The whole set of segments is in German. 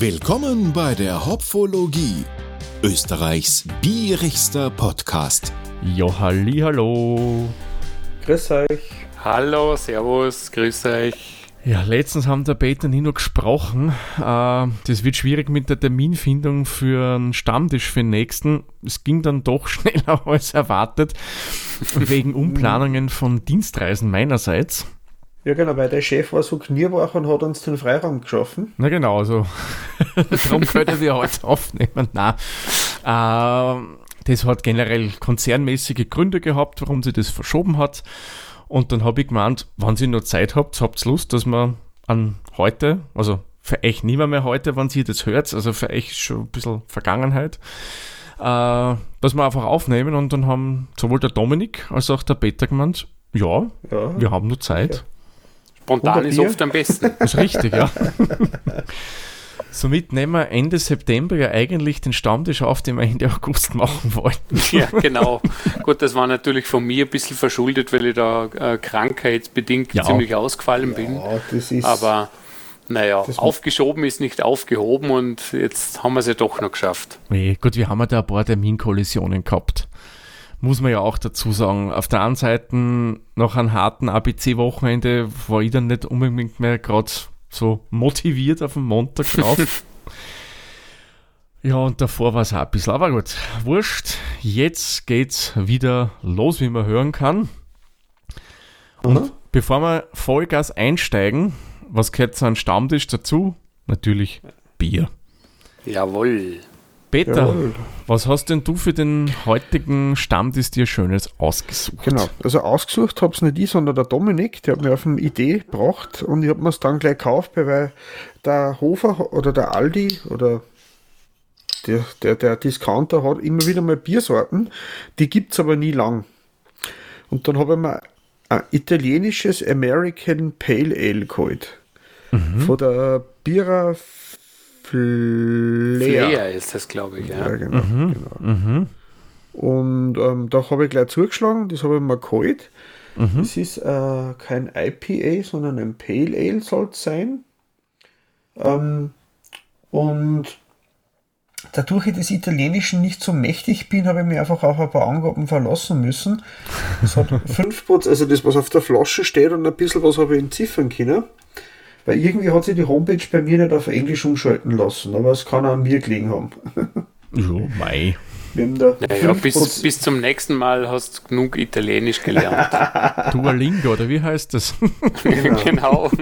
Willkommen bei der Hopfologie, Österreichs bierigster Podcast. Jo, halli, hallo. Grüß euch. Hallo, servus, grüß euch. Ja, letztens haben der Peter und Nino gesprochen. Äh, das wird schwierig mit der Terminfindung für einen Stammtisch für den nächsten. Es ging dann doch schneller als erwartet, wegen Umplanungen von Dienstreisen meinerseits. Ja, genau, weil der Chef war so knirwach und hat uns den Freiraum geschaffen. Na genau, also darum können wir heute aufnehmen. Nein. Äh, das hat generell konzernmäßige Gründe gehabt, warum sie das verschoben hat. Und dann habe ich gemeint, wenn ihr noch Zeit habt, habt ihr Lust, dass wir an heute, also für euch nicht mehr, heute, wenn ihr das hört, also für euch schon ein bisschen Vergangenheit, äh, dass wir einfach aufnehmen und dann haben sowohl der Dominik als auch der Peter gemeint, ja, ja. wir haben nur Zeit. Ja. Spontan ist oft am besten. Das ist richtig, ja. Somit nehmen wir Ende September ja eigentlich den Stammtisch auf, den wir Ende August machen wollten. Ja, genau. Gut, das war natürlich von mir ein bisschen verschuldet, weil ich da äh, krankheitsbedingt ja. ziemlich ausgefallen bin. Ja, das ist Aber naja, aufgeschoben ist nicht aufgehoben und jetzt haben wir es ja doch noch geschafft. Nee, gut, wir haben ja da ein paar Terminkollisionen gehabt. Muss man ja auch dazu sagen. Auf der einen Seite, nach einem harten ABC-Wochenende, war ich dann nicht unbedingt mehr gerade so motiviert auf den Montag drauf. ja, und davor war es auch ein bisschen, aber gut, wurscht. Jetzt geht's wieder los, wie man hören kann. Und mhm. bevor wir Vollgas einsteigen, was gehört zu einem Stammtisch dazu? Natürlich Bier. Jawohl. Peter, Jawohl. was hast denn du für den heutigen Stammtisch dir Schönes ausgesucht? Genau, also ausgesucht habe es nicht ich, sondern der Dominik, der hat mir auf eine Idee gebracht und ich habe mir es dann gleich gekauft, weil der Hofer oder der Aldi oder der, der, der Discounter hat immer wieder mal Biersorten, die gibt es aber nie lang. Und dann habe ich mir ein italienisches American Pale Ale geholt. Mhm. Von der Bira Flair. Flair ist das, glaube ich, ja. ja genau, mhm. genau. Mhm. Und ähm, da habe ich gleich zugeschlagen, das habe ich mir geholt. Mhm. Das ist äh, kein IPA, sondern ein Pale Ale soll es sein. Ähm, und dadurch ich des Italienischen nicht so mächtig bin, habe ich mir einfach auf ein paar Angaben verlassen müssen. Es hat 5%, also das, was auf der Flasche steht und ein bisschen was habe ich entziffern können. Weil irgendwie hat sich die Homepage bei mir nicht auf Englisch umschalten lassen, aber es kann auch an mir gelegen haben. Jo, mei. Naja, bis, bis zum nächsten Mal hast du genug Italienisch gelernt. Duolingo, oder wie heißt das? genau.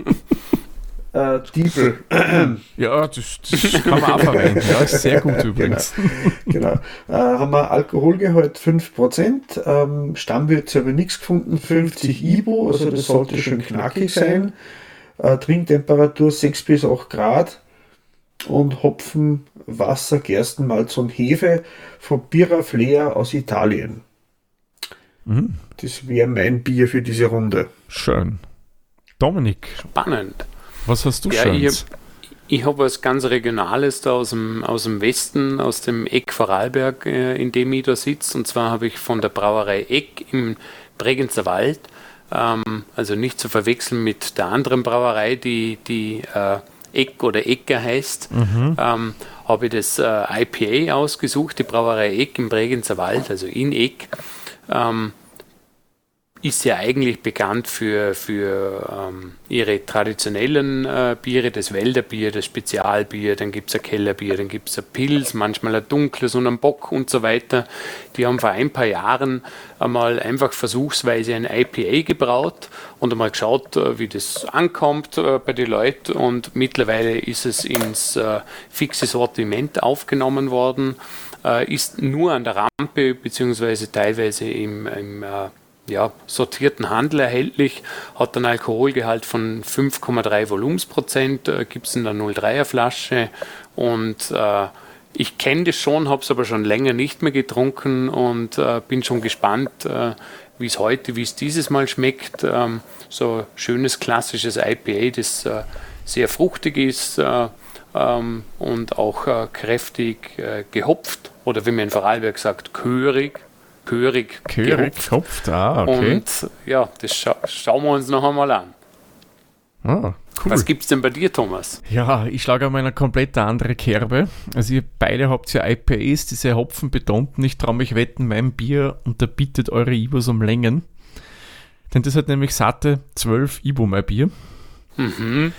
genau. Äh, Diebel. ja, das, das, kann man auch verwenden. Ja, ist sehr gut übrigens. Genau. genau. Äh, haben wir Alkoholgehalt 5%, ähm, Stammwirt habe ich nichts gefunden, 50 Ibo, also das sollte schön knackig sein äh, Trinktemperatur 6 bis 8 Grad und Hopfen, Wasser, Gerstenmalz und Hefe von Birra Flair aus Italien. Mhm. Das wäre mein Bier für diese Runde. Schön. Dominik. Spannend. Was hast du ja, Schönes? Ich habe hab was ganz Regionales da aus dem, aus dem Westen, aus dem Eck Vorarlberg, äh, in dem ich da sitze. Und zwar habe ich von der Brauerei Eck im Bregenzer Wald ähm, also nicht zu verwechseln mit der anderen Brauerei, die, die äh, Eck oder Ecker heißt. Mhm. Ähm, habe ich das äh, IPA ausgesucht, die Brauerei Eck im Bregenzer Wald, also in Eck. Ähm, ist ja eigentlich bekannt für, für ähm, ihre traditionellen äh, Biere, das Wälderbier, das Spezialbier, dann gibt es ein Kellerbier, dann gibt es ein Pilz, manchmal ein dunkles und ein Bock und so weiter. Die haben vor ein paar Jahren einmal einfach versuchsweise ein IPA gebraut und einmal geschaut, äh, wie das ankommt äh, bei den Leuten und mittlerweile ist es ins äh, fixe Sortiment aufgenommen worden, äh, ist nur an der Rampe beziehungsweise teilweise im, im ja, sortierten Handel erhältlich, hat einen Alkoholgehalt von 5,3 Volumensprozent, äh, gibt es in der 03er Flasche und äh, ich kenne das schon, habe es aber schon länger nicht mehr getrunken und äh, bin schon gespannt, äh, wie es heute, wie es dieses Mal schmeckt. Ähm, so schönes klassisches IPA, das äh, sehr fruchtig ist äh, ähm, und auch kräftig gehopft oder wie man in Vorarlberg sagt, körig körig, körig gehupft. Ah, okay. Und ja, das scha schauen wir uns noch einmal an. Ah, Cool. Was gibt es denn bei dir, Thomas? Ja, ich schlage einmal eine komplett andere Kerbe. Also ihr beide habt ja IPAs, diese Hopfenbetonten. Ich traue mich wetten, mein Bier unterbietet eure Ibos um Längen. Denn das hat nämlich satte 12 Ibo mein Bier. Mhm.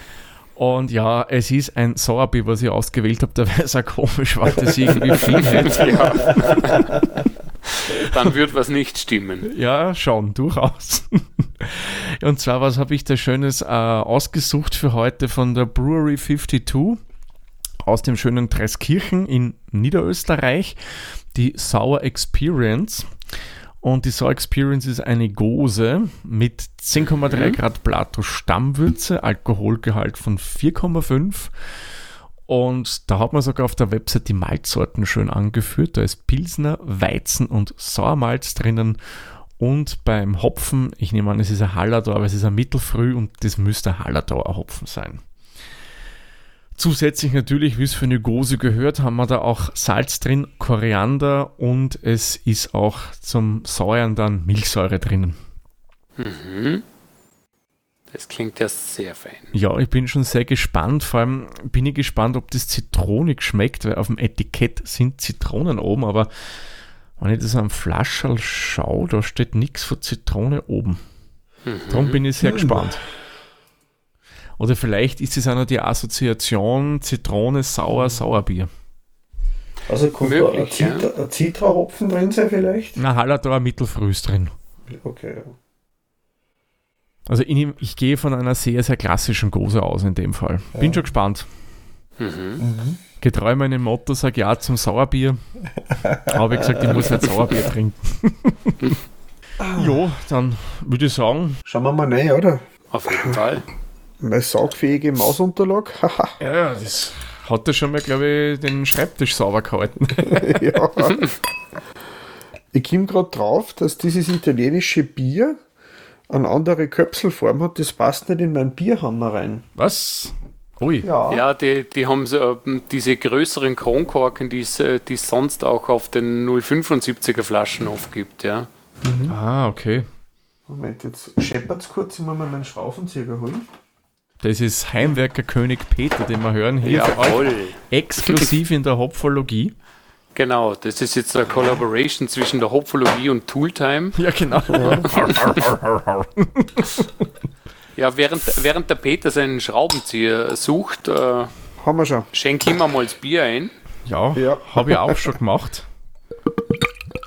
Und ja, es ist ein Sauerbier, was ich ausgewählt habe. Da wäre es auch komisch, weil das irgendwie viel hätte. Dann wird was nicht stimmen. Ja, schon, durchaus. Und zwar, was habe ich da Schönes äh, ausgesucht für heute von der Brewery 52 aus dem schönen Treskirchen in Niederösterreich, die Sour Experience. Und die Sour Experience ist eine Gose mit 10,3 mhm. Grad Plato Stammwürze, Alkoholgehalt von 4,5. Und da hat man sogar auf der Website die Malzsorten schön angeführt. Da ist Pilsner, Weizen und Sauermalz drinnen. Und beim Hopfen, ich nehme an, es ist ein Hallertau, aber es ist ein Mittelfrüh und das müsste ein Hallertauer Hopfen sein. Zusätzlich natürlich, wie es für eine Gose gehört, haben wir da auch Salz drin, Koriander und es ist auch zum Säuern dann Milchsäure drinnen. Mhm. Das klingt ja sehr fein. Ja, ich bin schon sehr gespannt. Vor allem bin ich gespannt, ob das zitronig schmeckt, weil auf dem Etikett sind Zitronen oben, aber wenn ich das am Flascherl schaue, da steht nichts von Zitrone oben. Mhm. Darum bin ich sehr mhm. gespannt. Oder vielleicht ist es auch noch die Assoziation Zitrone, Sauer, Sauerbier. Also kommt Möglich, da ein, Zitra, ja. Zitrahopfen drin sein vielleicht? Na, Hallertauer Mittelfrüh drin. Okay. Also ich, ich, gehe von einer sehr, sehr klassischen Gose aus in dem Fall. Bin ja. schon gespannt. Mhm. Mhm. Getreu meinem Motto, sag ja zum Sauerbier. Habe ich gesagt, ich muss jetzt Sauerbier trinken. jo, dann würde ich sagen. Schauen wir mal rein, oder? Auf jeden Fall. Meine saugfähige Mausunterlag. ja, das hat er schon mal, glaube ich, den Schreibtisch sauber gehalten. ja. Ich komme gerade drauf, dass dieses italienische Bier eine andere Köpselform hat. Das passt nicht in meinen Bierhammer rein. Was? Ui. Ja, ja die, die haben so, ähm, diese größeren Kronkorken, die es sonst auch auf den 075er Flaschen oft gibt, ja. Mhm. Ah, okay. Moment, jetzt scheppert es kurz, ich muss mal meinen Schraubenzieher holen. Das ist Heimwerker König Peter, den wir hören hier Jawohl. exklusiv in der Hopfologie. Genau, das ist jetzt eine Collaboration zwischen der Hopfologie und Tooltime. Ja, genau. ja, während, während der Peter seinen Schraubenzieher sucht, äh, haben wir schon. Schenk ihm mal das Bier ein. Ja, ja. habe ich auch schon gemacht.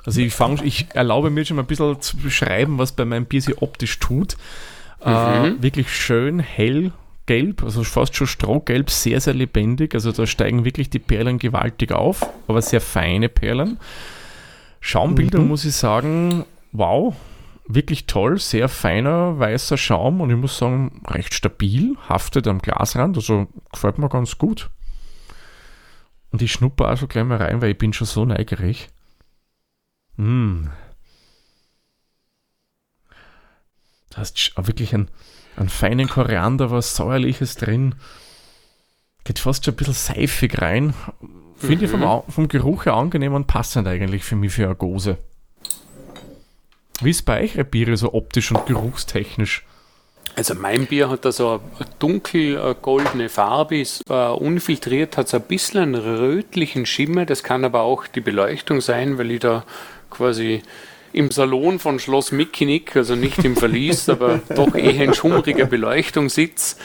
Also ich, fang, ich erlaube mir schon mal ein bisschen zu beschreiben, was bei meinem Bier sich optisch tut. Äh, mhm. Äh, wirklich schön hell gelb, also fast schon strohgelb, sehr, sehr lebendig. Also da steigen wirklich die Perlen gewaltig auf, aber sehr feine Perlen. Schaumbilder mhm. muss ich sagen, wow, wirklich toll, sehr feiner weißer Schaum und ich muss sagen, recht stabil, haftet am Glasrand, also gefällt mir ganz gut. Und ich schnuppe auch schon gleich mal rein, weil ich bin schon so neugierig. Mmh. Da hast wirklich ein, einen feinen Koriander, was Säuerliches drin. Geht fast schon ein bisschen seifig rein. Finde mhm. ich vom, vom Geruch her angenehm und passend eigentlich für mich für eine Gose. Wie ist bei euch Biere so optisch und geruchstechnisch? Also mein Bier hat da so eine dunkel goldene Farbe, ist äh, unfiltriert, hat so ein bisschen einen rötlichen Schimmer. Das kann aber auch die Beleuchtung sein, weil ich da quasi im Salon von Schloss Mickinick, also nicht im Verlies, aber doch eher in schummriger Beleuchtung sitzt.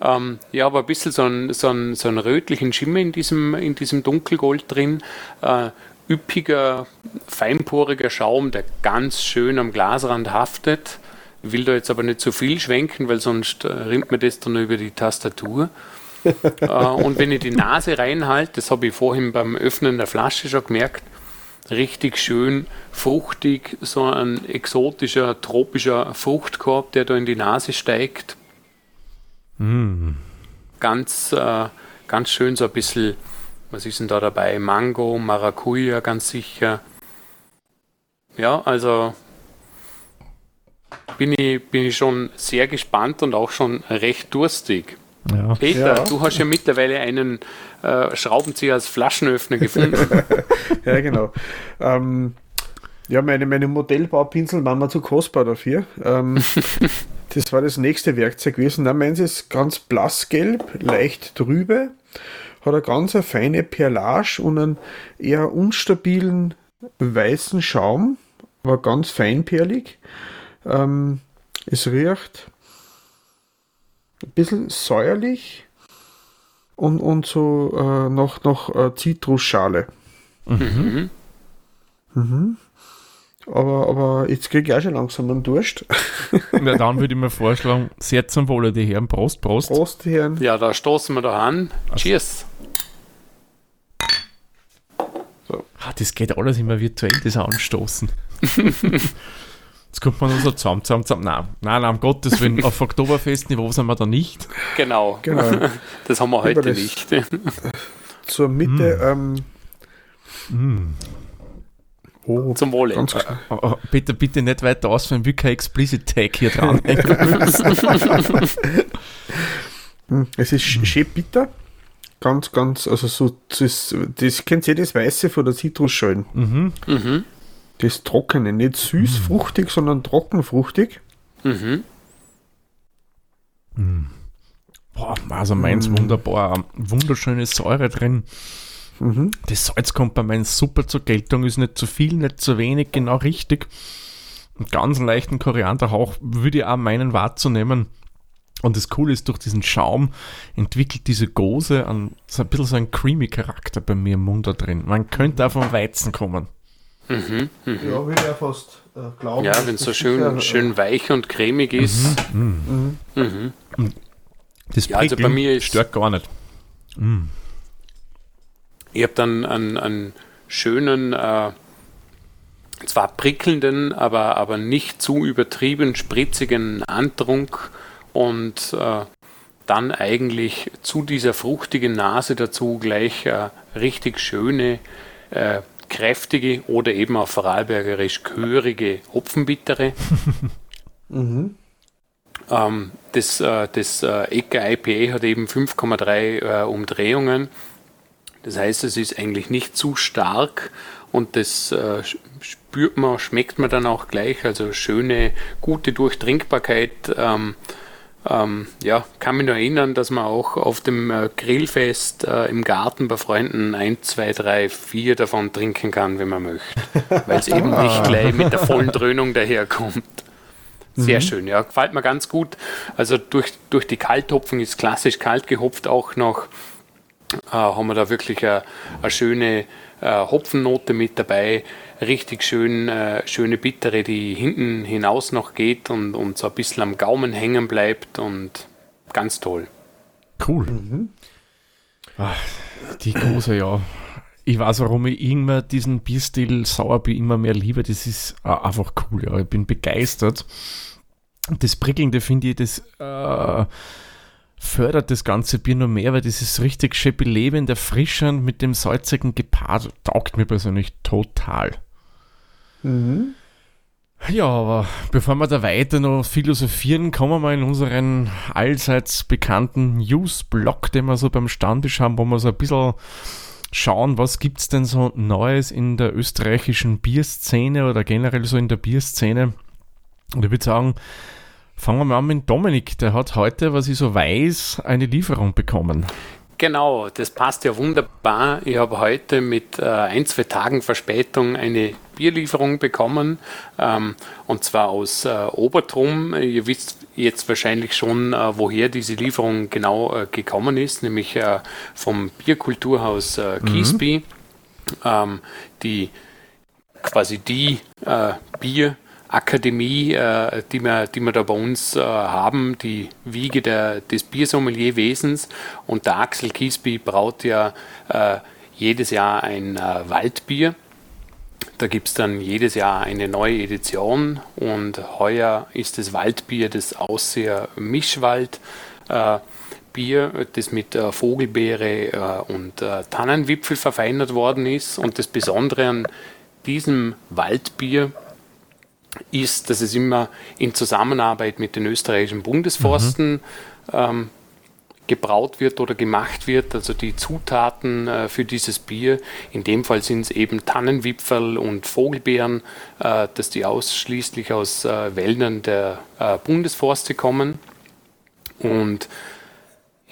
Ähm, ja, aber ein bisschen so einen, so so einen rötlichen Schimmer in diesem, in diesem Dunkelgold drin. Äh, üppiger, feinporiger Schaum, der ganz schön am Glasrand haftet. Ich will da jetzt aber nicht zu viel schwenken, weil sonst äh, rinnt mir das dann über die Tastatur. äh, und wenn ich die Nase reinhalte, das habe ich vorhin beim Öffnen der Flasche schon gemerkt, richtig schön fruchtig, so ein exotischer, tropischer Fruchtkorb, der da in die Nase steigt. Mm. Ganz, äh, ganz schön so ein bisschen, was ist denn da dabei? Mango, Maracuja, ganz sicher. Ja, also bin ich, bin ich schon sehr gespannt und auch schon recht durstig. Ja. Peter, ja. du hast ja mittlerweile einen äh, Schraubenzieher als Flaschenöffner gefunden. ja, genau. Ähm, ja, meine, meine Modellbaupinsel waren mir zu kostbar dafür. Ähm, Das war das nächste Werkzeug gewesen. Da meinen sie es ganz blassgelb, leicht trübe, hat eine ganz eine feine Perlage und einen eher unstabilen weißen Schaum, war ganz feinperlig. Ähm, es riecht ein bisschen säuerlich und, und so äh, noch, noch äh, Zitrusschale. Mhm. Mhm. Aber, aber jetzt kriege ich auch schon langsam einen Durst. Na, dann würde ich mir vorschlagen, sehr zum Wohle, die Herren. Prost, Prost. Prost, die Herren. Ja, da stoßen wir da an. Cheers. So. Ah, das geht alles immer virtuell, das Anstoßen. Jetzt kommt man nur so zusammen, zusammen, zusammen. Nein, nein, nein, um Gottes Willen, auf Oktoberfestniveau sind wir da nicht. Genau. genau. Das haben wir heute nicht. Zur Mitte, mm. ähm, mm. Oh, Zum Wohle. Ganz, äh, oh, bitte, bitte nicht weiter ausführen, wie kein Explicit Tag hier dran. Hm, es ist schön bitter. Ganz, ganz, also so, das, das kennt ihr das Weiße von der Zitrusschalen. Mhm. Mhm. Das Trockene, nicht süß-fruchtig, mhm. sondern trockenfruchtig. Mhm. Mhm. Boah, also meins mhm. wunderbar. Wunderschöne Säure drin. Mhm. Das Salz kommt bei meinen super zur Geltung, ist nicht zu viel, nicht zu wenig, genau richtig. Einen ganz leichten Korianderhauch würde ich auch meinen wahrzunehmen. Und das Coole ist, durch diesen Schaum entwickelt diese Gose an, so ein bisschen so einen creamy Charakter bei mir im Mund da drin. Man könnte auch vom Weizen kommen. Mhm, mh. Ja, würde ich fast äh, glauben. Ja, wenn es so schön, sicher, schön weich und cremig ist. Mhm, mhm. mhm. Das ja, also bei mir ist, stört gar nicht. Mhm. Ich habe dann einen, einen schönen, äh, zwar prickelnden, aber, aber nicht zu übertrieben spritzigen Antrunk und äh, dann eigentlich zu dieser fruchtigen Nase dazu gleich äh, richtig schöne, äh, kräftige oder eben auch vorarlbergerisch chörige Hopfenbittere. mhm. ähm, das äh, das äh, Ecker IPA hat eben 5,3 äh, Umdrehungen das heißt, es ist eigentlich nicht zu stark und das äh, spürt man, schmeckt man dann auch gleich. Also schöne, gute Durchtrinkbarkeit. Ähm, ähm, ja, kann mich nur erinnern, dass man auch auf dem äh, Grillfest äh, im Garten bei Freunden 1, 2, 3, 4 davon trinken kann, wenn man möchte. Weil es eben nicht gleich mit der vollen Dröhnung daherkommt. Sehr mhm. schön, ja, gefällt mir ganz gut. Also durch, durch die Kalthopfen ist klassisch kalt gehopft auch noch äh, haben wir da wirklich eine, eine schöne äh, Hopfennote mit dabei. Richtig schön, äh, schöne Bittere, die hinten hinaus noch geht und, und so ein bisschen am Gaumen hängen bleibt und ganz toll. Cool. Mhm. Ach, die große, ja. Ich weiß, warum ich immer diesen Bierstil Sauerbier immer mehr liebe. Das ist äh, einfach cool, ja. Ich bin begeistert. Das Prickelnde finde ich, das äh, fördert das ganze Bier noch mehr, weil das ist richtig schön belebend, erfrischend mit dem salzigen gepaart. Taugt mir persönlich total. Mhm. Ja, aber bevor wir da weiter noch philosophieren, kommen wir mal in unseren allseits bekannten News-Blog, den wir so beim Stammtisch haben, wo wir so ein bisschen schauen, was gibt es denn so Neues in der österreichischen Bierszene oder generell so in der Bierszene. Und ich würde sagen, Fangen wir mal an mit Dominik. Der hat heute, was ich so weiß, eine Lieferung bekommen. Genau, das passt ja wunderbar. Ich habe heute mit äh, ein, zwei Tagen Verspätung eine Bierlieferung bekommen ähm, und zwar aus äh, Obertrum. Ihr wisst jetzt wahrscheinlich schon, äh, woher diese Lieferung genau äh, gekommen ist, nämlich äh, vom Bierkulturhaus äh, Kiesby, mhm. ähm, die quasi die Bier Akademie, äh, die, wir, die wir da bei uns äh, haben, die Wiege der, des Biersommelierwesens. Und der Axel Kiesby braut ja äh, jedes Jahr ein äh, Waldbier. Da gibt es dann jedes Jahr eine neue Edition und heuer ist das Waldbier das Ausseher Mischwald. Äh, Bier, das mit äh, Vogelbeere äh, und äh, Tannenwipfel verfeinert worden ist. Und das Besondere an diesem Waldbier ist, dass es immer in Zusammenarbeit mit den österreichischen Bundesforsten mhm. ähm, gebraut wird oder gemacht wird, also die Zutaten äh, für dieses Bier. In dem Fall sind es eben Tannenwipfel und Vogelbeeren, äh, dass die ausschließlich aus äh, Wäldern der äh, Bundesforste kommen. Und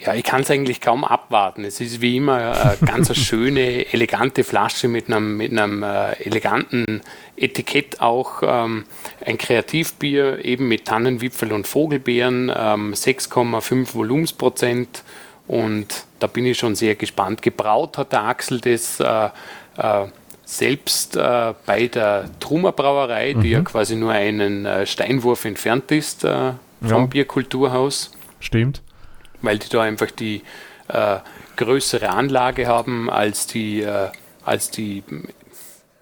ja, ich kann es eigentlich kaum abwarten. Es ist wie immer eine ganz schöne, elegante Flasche mit einem, mit einem äh, eleganten Etikett auch. Ähm, ein Kreativbier eben mit Tannenwipfel und Vogelbeeren, ähm, 6,5 Volumensprozent. Und da bin ich schon sehr gespannt. Gebraut hat der Axel das äh, äh, selbst äh, bei der Trummer Brauerei, mhm. die ja quasi nur einen äh, Steinwurf entfernt ist äh, vom ja. Bierkulturhaus. Stimmt weil die da einfach die äh, größere Anlage haben als die, äh, als die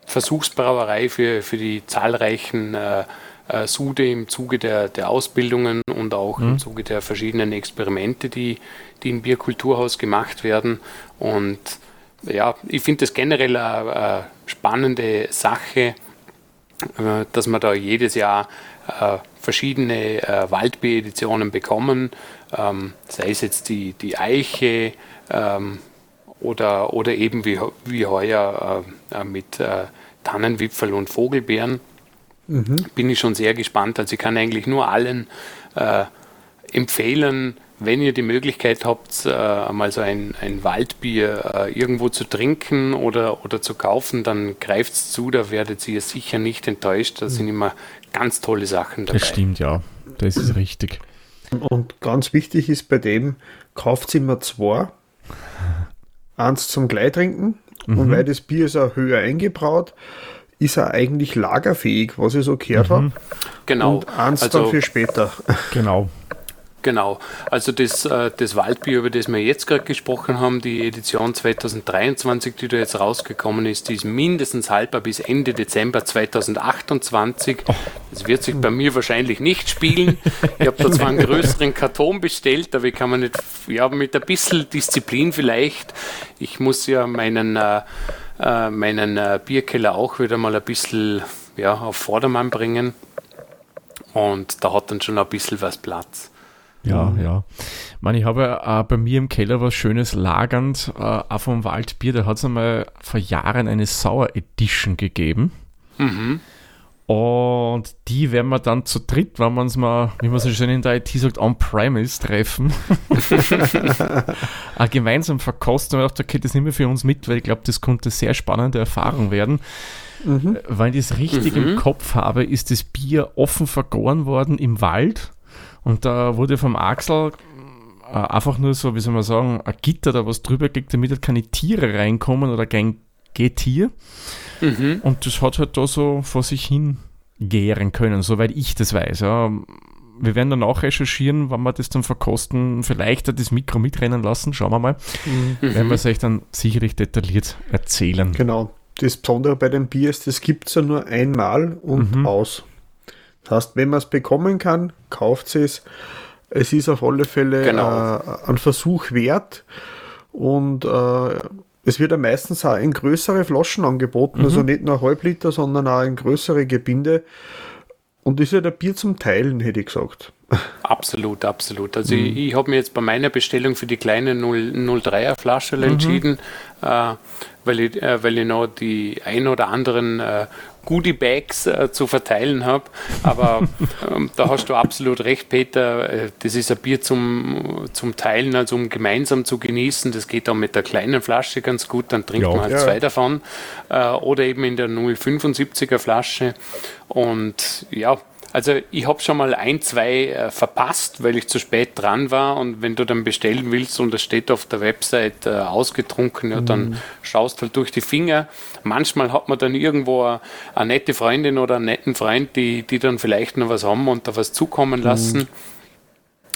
Versuchsbrauerei für, für die zahlreichen äh, äh Sude im Zuge der, der Ausbildungen und auch mhm. im Zuge der verschiedenen Experimente, die, die im Bierkulturhaus gemacht werden. Und ja, ich finde das generell eine, eine spannende Sache, äh, dass man da jedes Jahr äh, verschiedene Waldbier-Editionen bekommen, ähm, sei es jetzt die, die Eiche ähm, oder, oder eben wie, wie heuer äh, mit äh, Tannenwipfel und Vogelbeeren. Mhm. Bin ich schon sehr gespannt. Also ich kann eigentlich nur allen äh, empfehlen, wenn ihr die Möglichkeit habt, äh, mal so ein, ein Waldbier äh, irgendwo zu trinken oder, oder zu kaufen, dann greift es zu, da werdet ihr sicher nicht enttäuscht. Da sind mhm. immer ganz tolle Sachen dabei. Das stimmt, ja. Das ist richtig. Und ganz wichtig ist bei dem, kauft immer zwei. Eins zum Gleitrinken. Mhm. Und weil das Bier ist auch höher eingebraut, ist er eigentlich lagerfähig, was ich so gehört mhm. habe. Genau. Und eins also, dann für später. Genau. Genau, also das, äh, das Waldbier, über das wir jetzt gerade gesprochen haben, die Edition 2023, die da jetzt rausgekommen ist, die ist mindestens haltbar bis Ende Dezember 2028. Das wird sich bei mir wahrscheinlich nicht spielen. Ich habe da zwar einen größeren Karton bestellt, aber ich kann man nicht, ja, mit ein bisschen Disziplin vielleicht. Ich muss ja meinen, äh, äh meinen äh, Bierkeller auch wieder mal ein bisschen ja, auf Vordermann bringen. Und da hat dann schon ein bisschen was Platz. Ja, mhm. ja. Man, ich habe äh, bei mir im Keller was Schönes lagernd, äh, auch vom Waldbier. Da hat es einmal vor Jahren eine Sour Edition gegeben. Mhm. Und die werden wir dann zu dritt, wenn wir uns mal, wie man so schön in der IT sagt, on-premise treffen, äh, gemeinsam verkosten. Und ich dachte, okay, das nehmen wir für uns mit, weil ich glaube, das konnte eine sehr spannende Erfahrung werden. Mhm. Äh, weil ich das richtig mhm. im Kopf habe, ist das Bier offen vergoren worden im Wald und da wurde vom Axel äh, einfach nur so, wie soll man sagen, ein Gitter da was drüber gelegt, damit halt keine Tiere reinkommen oder kein Getier. Mhm. Und das hat halt da so vor sich hin gären können, soweit ich das weiß. Ja. Wir werden dann auch recherchieren, wann wir das dann verkosten, vielleicht das Mikro mitrennen lassen, schauen wir mal. Mhm. Werden wir es euch dann sicherlich detailliert erzählen. Genau. Das Besondere bei dem Bier ist, das gibt es ja nur einmal und mhm. aus. Das heißt, wenn man es bekommen kann, kauft es. Es ist auf alle Fälle genau. äh, ein Versuch wert und äh, es wird ja meistens auch in größere Flaschen angeboten, also mhm. also nicht nur Halbliter, sondern auch in größere Gebinde. Und ist ja der Bier zum Teilen, hätte ich gesagt. Absolut, absolut. Also mhm. ich, ich habe mir jetzt bei meiner Bestellung für die kleine 0,3er Flasche mhm. entschieden, äh, weil, ich, äh, weil ich noch die ein oder anderen äh, Goodie-Bags äh, zu verteilen habe. Aber ähm, da hast du absolut recht, Peter. Äh, das ist ein Bier zum, zum Teilen, also um gemeinsam zu genießen. Das geht auch mit der kleinen Flasche ganz gut, dann trinkt ja. man halt ja. zwei davon. Äh, oder eben in der 0,75er Flasche. Und ja, also ich habe schon mal ein, zwei äh, verpasst, weil ich zu spät dran war. Und wenn du dann bestellen willst und es steht auf der Website äh, ausgetrunken, ja, dann mhm. schaust halt durch die Finger. Manchmal hat man dann irgendwo eine, nette Freundin oder einen netten Freund, die, die dann vielleicht noch was haben und da was zukommen lassen. Mhm.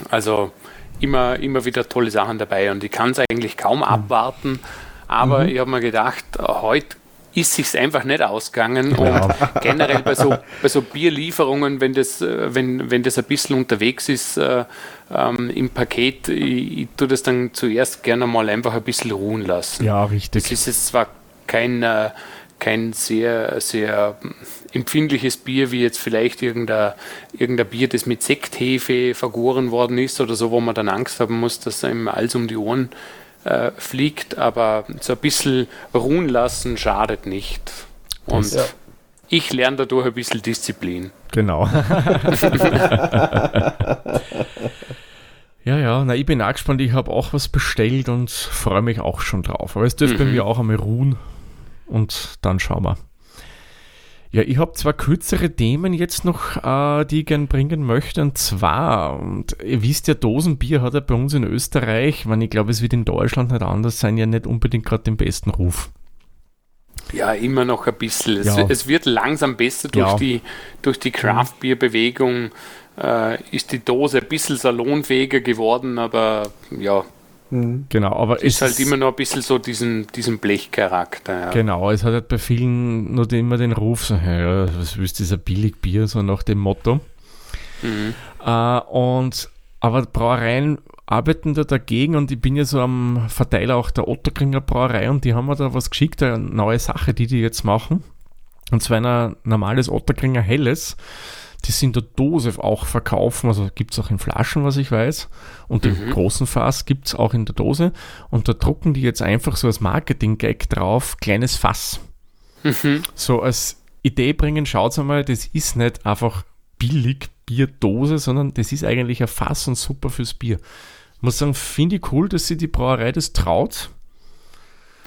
Also immer, immer wieder tolle Sachen dabei und ich kann es eigentlich kaum mhm. abwarten. Aber mhm. ich habe mir gedacht, heute ist sich einfach nicht ausgegangen. Ja. Und generell bei so, bei so Bierlieferungen, wenn das, äh, wenn, wenn das ein bisschen unterwegs ist äh, ähm, im Paket, ich, ich tue das dann zuerst gerne mal einfach ein bisschen ruhen lassen. Ja, richtig. Das ist jetzt zwar kein, äh, kein sehr, sehr empfindliches Bier, wie jetzt vielleicht irgendein, irgendein Bier, das mit Sekthefe vergoren worden ist oder so, wo man dann Angst haben muss, dass einem alles um die Ohren äh, fliegt. Aber so ein bisschen ruhen lassen schadet nicht. Und ja. ich lerne dadurch ein bisschen Disziplin. Genau. Ja, ja, na, ich bin auch gespannt. Ich habe auch was bestellt und freue mich auch schon drauf. Aber es dürfte mhm. bei mir auch einmal ruhen und dann schauen wir. Ja, ich habe zwei kürzere Themen jetzt noch, äh, die ich gerne bringen möchte. Und zwar, und ihr wisst ja, Dosenbier hat ja bei uns in Österreich, wenn ich glaube, es wird in Deutschland nicht anders sein, ja nicht unbedingt gerade den besten Ruf. Ja, immer noch ein bisschen. Es, ja. es wird langsam besser durch ja. die, durch die Craft-Bier-Bewegung. Äh, ist die Dose ein bisschen salonfähiger geworden, aber ja, Mhm. Genau, aber es ist halt immer noch ein bisschen so diesen, diesen Blechcharakter. Ja. Genau, es hat halt bei vielen nur immer den Ruf, so, ja, was willst du, dieser Billigbier, so nach dem Motto. Mhm. Äh, und, aber Brauereien arbeiten da dagegen und ich bin ja so am Verteiler auch der Otterkringer Brauerei und die haben mir da was geschickt, eine neue Sache, die die jetzt machen. Und zwar ein normales Otterkringer Helles die in der Dose auch verkaufen. Also gibt es auch in Flaschen, was ich weiß. Und mhm. den großen Fass gibt es auch in der Dose. Und da drucken die jetzt einfach so als Marketing-Gag drauf, kleines Fass. Mhm. So als Idee bringen, schaut mal, das ist nicht einfach billig Bierdose, sondern das ist eigentlich ein Fass und super fürs Bier. Ich muss sagen, finde ich cool, dass sie die Brauerei das traut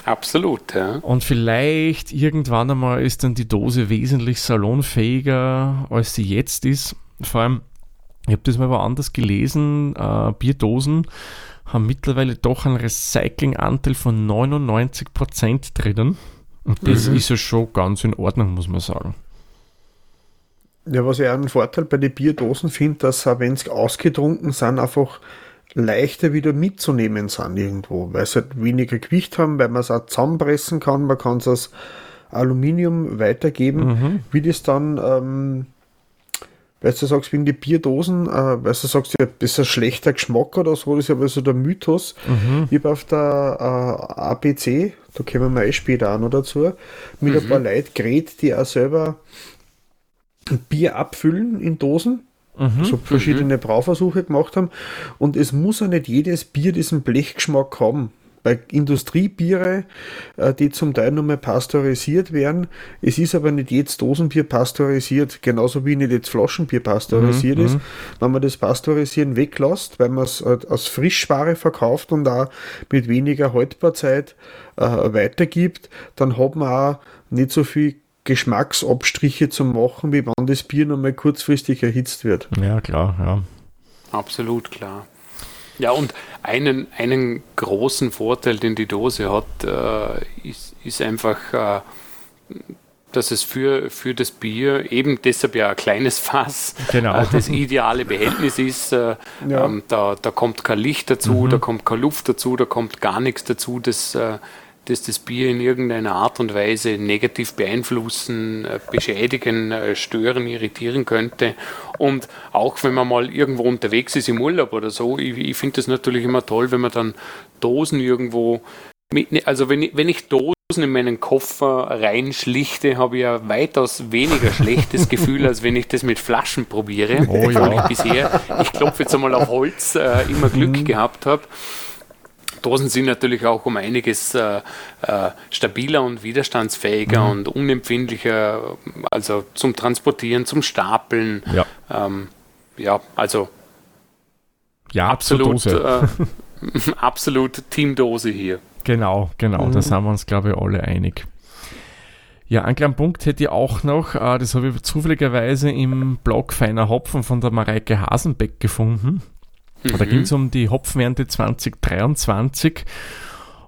Absolut, ja. Und vielleicht irgendwann einmal ist dann die Dose wesentlich salonfähiger, als sie jetzt ist. Vor allem, ich habe das mal woanders gelesen, äh, Bierdosen haben mittlerweile doch einen Recyclinganteil von 99% drinnen. Und das mhm. ist ja schon ganz in Ordnung, muss man sagen. Ja, was ich auch einen Vorteil bei den Bierdosen finde, dass wenn sie ausgetrunken sind, einfach leichter wieder mitzunehmen sind irgendwo, weil sie halt weniger Gewicht haben, weil man es auch zusammenpressen kann, man kann es als Aluminium weitergeben, mhm. wie das dann, ähm, weil du sagst, wie in die Bierdosen, äh, weil du sagst, ja, das ist ein schlechter Geschmack oder so, das ist aber so der Mythos. Mhm. Ich habe auf der äh, ABC, da kommen wir eh später auch noch dazu, mit mhm. ein paar Leuten geredet, die auch selber Bier abfüllen in Dosen mhm, so verschiedene mhm. Brauversuche gemacht haben. Und es muss ja nicht jedes Bier diesen Blechgeschmack haben. Bei Industriebiere, äh, die zum Teil nochmal pasteurisiert werden, es ist aber nicht jedes Dosenbier pasteurisiert, genauso wie nicht jetzt Flaschenbier pasteurisiert mhm, ist. Mhm. Wenn man das Pasteurisieren weglässt, weil man es als Frischware verkauft und auch mit weniger Haltbarzeit äh, weitergibt, dann hat man auch nicht so viel Geschmacksabstriche zu machen, wie wenn das Bier nochmal kurzfristig erhitzt wird. Ja, klar, ja. Absolut klar. Ja, und einen, einen großen Vorteil, den die Dose hat, äh, ist, ist einfach, äh, dass es für, für das Bier eben deshalb ja ein kleines Fass genau. äh, das ideale Behältnis ist. Äh, ja. ähm, da, da kommt kein Licht dazu, mhm. da kommt keine Luft dazu, da kommt gar nichts dazu. Das äh, das Bier in irgendeiner Art und Weise negativ beeinflussen, äh, beschädigen, äh, stören, irritieren könnte. Und auch wenn man mal irgendwo unterwegs ist im Urlaub oder so, ich, ich finde das natürlich immer toll, wenn man dann Dosen irgendwo mit, also wenn ich, wenn ich Dosen in meinen Koffer reinschlichte, habe ich ja weitaus weniger schlechtes Gefühl, als wenn ich das mit Flaschen probiere. Oh, ja. ich bisher, ich klopfe jetzt einmal auf Holz, äh, immer Glück mhm. gehabt habe. Dosen sind natürlich auch um einiges äh, äh, stabiler und widerstandsfähiger mhm. und unempfindlicher, also zum Transportieren, zum Stapeln. Ja, ähm, ja also ja, absolut, äh, absolut Teamdose hier. Genau, genau, mhm. da sind wir uns, glaube ich, alle einig. Ja, einen kleinen Punkt hätte ich auch noch, äh, das habe ich zufälligerweise im Blog Feiner Hopfen von der Mareike Hasenbeck gefunden. Mhm. Da ging es um die Hopfenernte 2023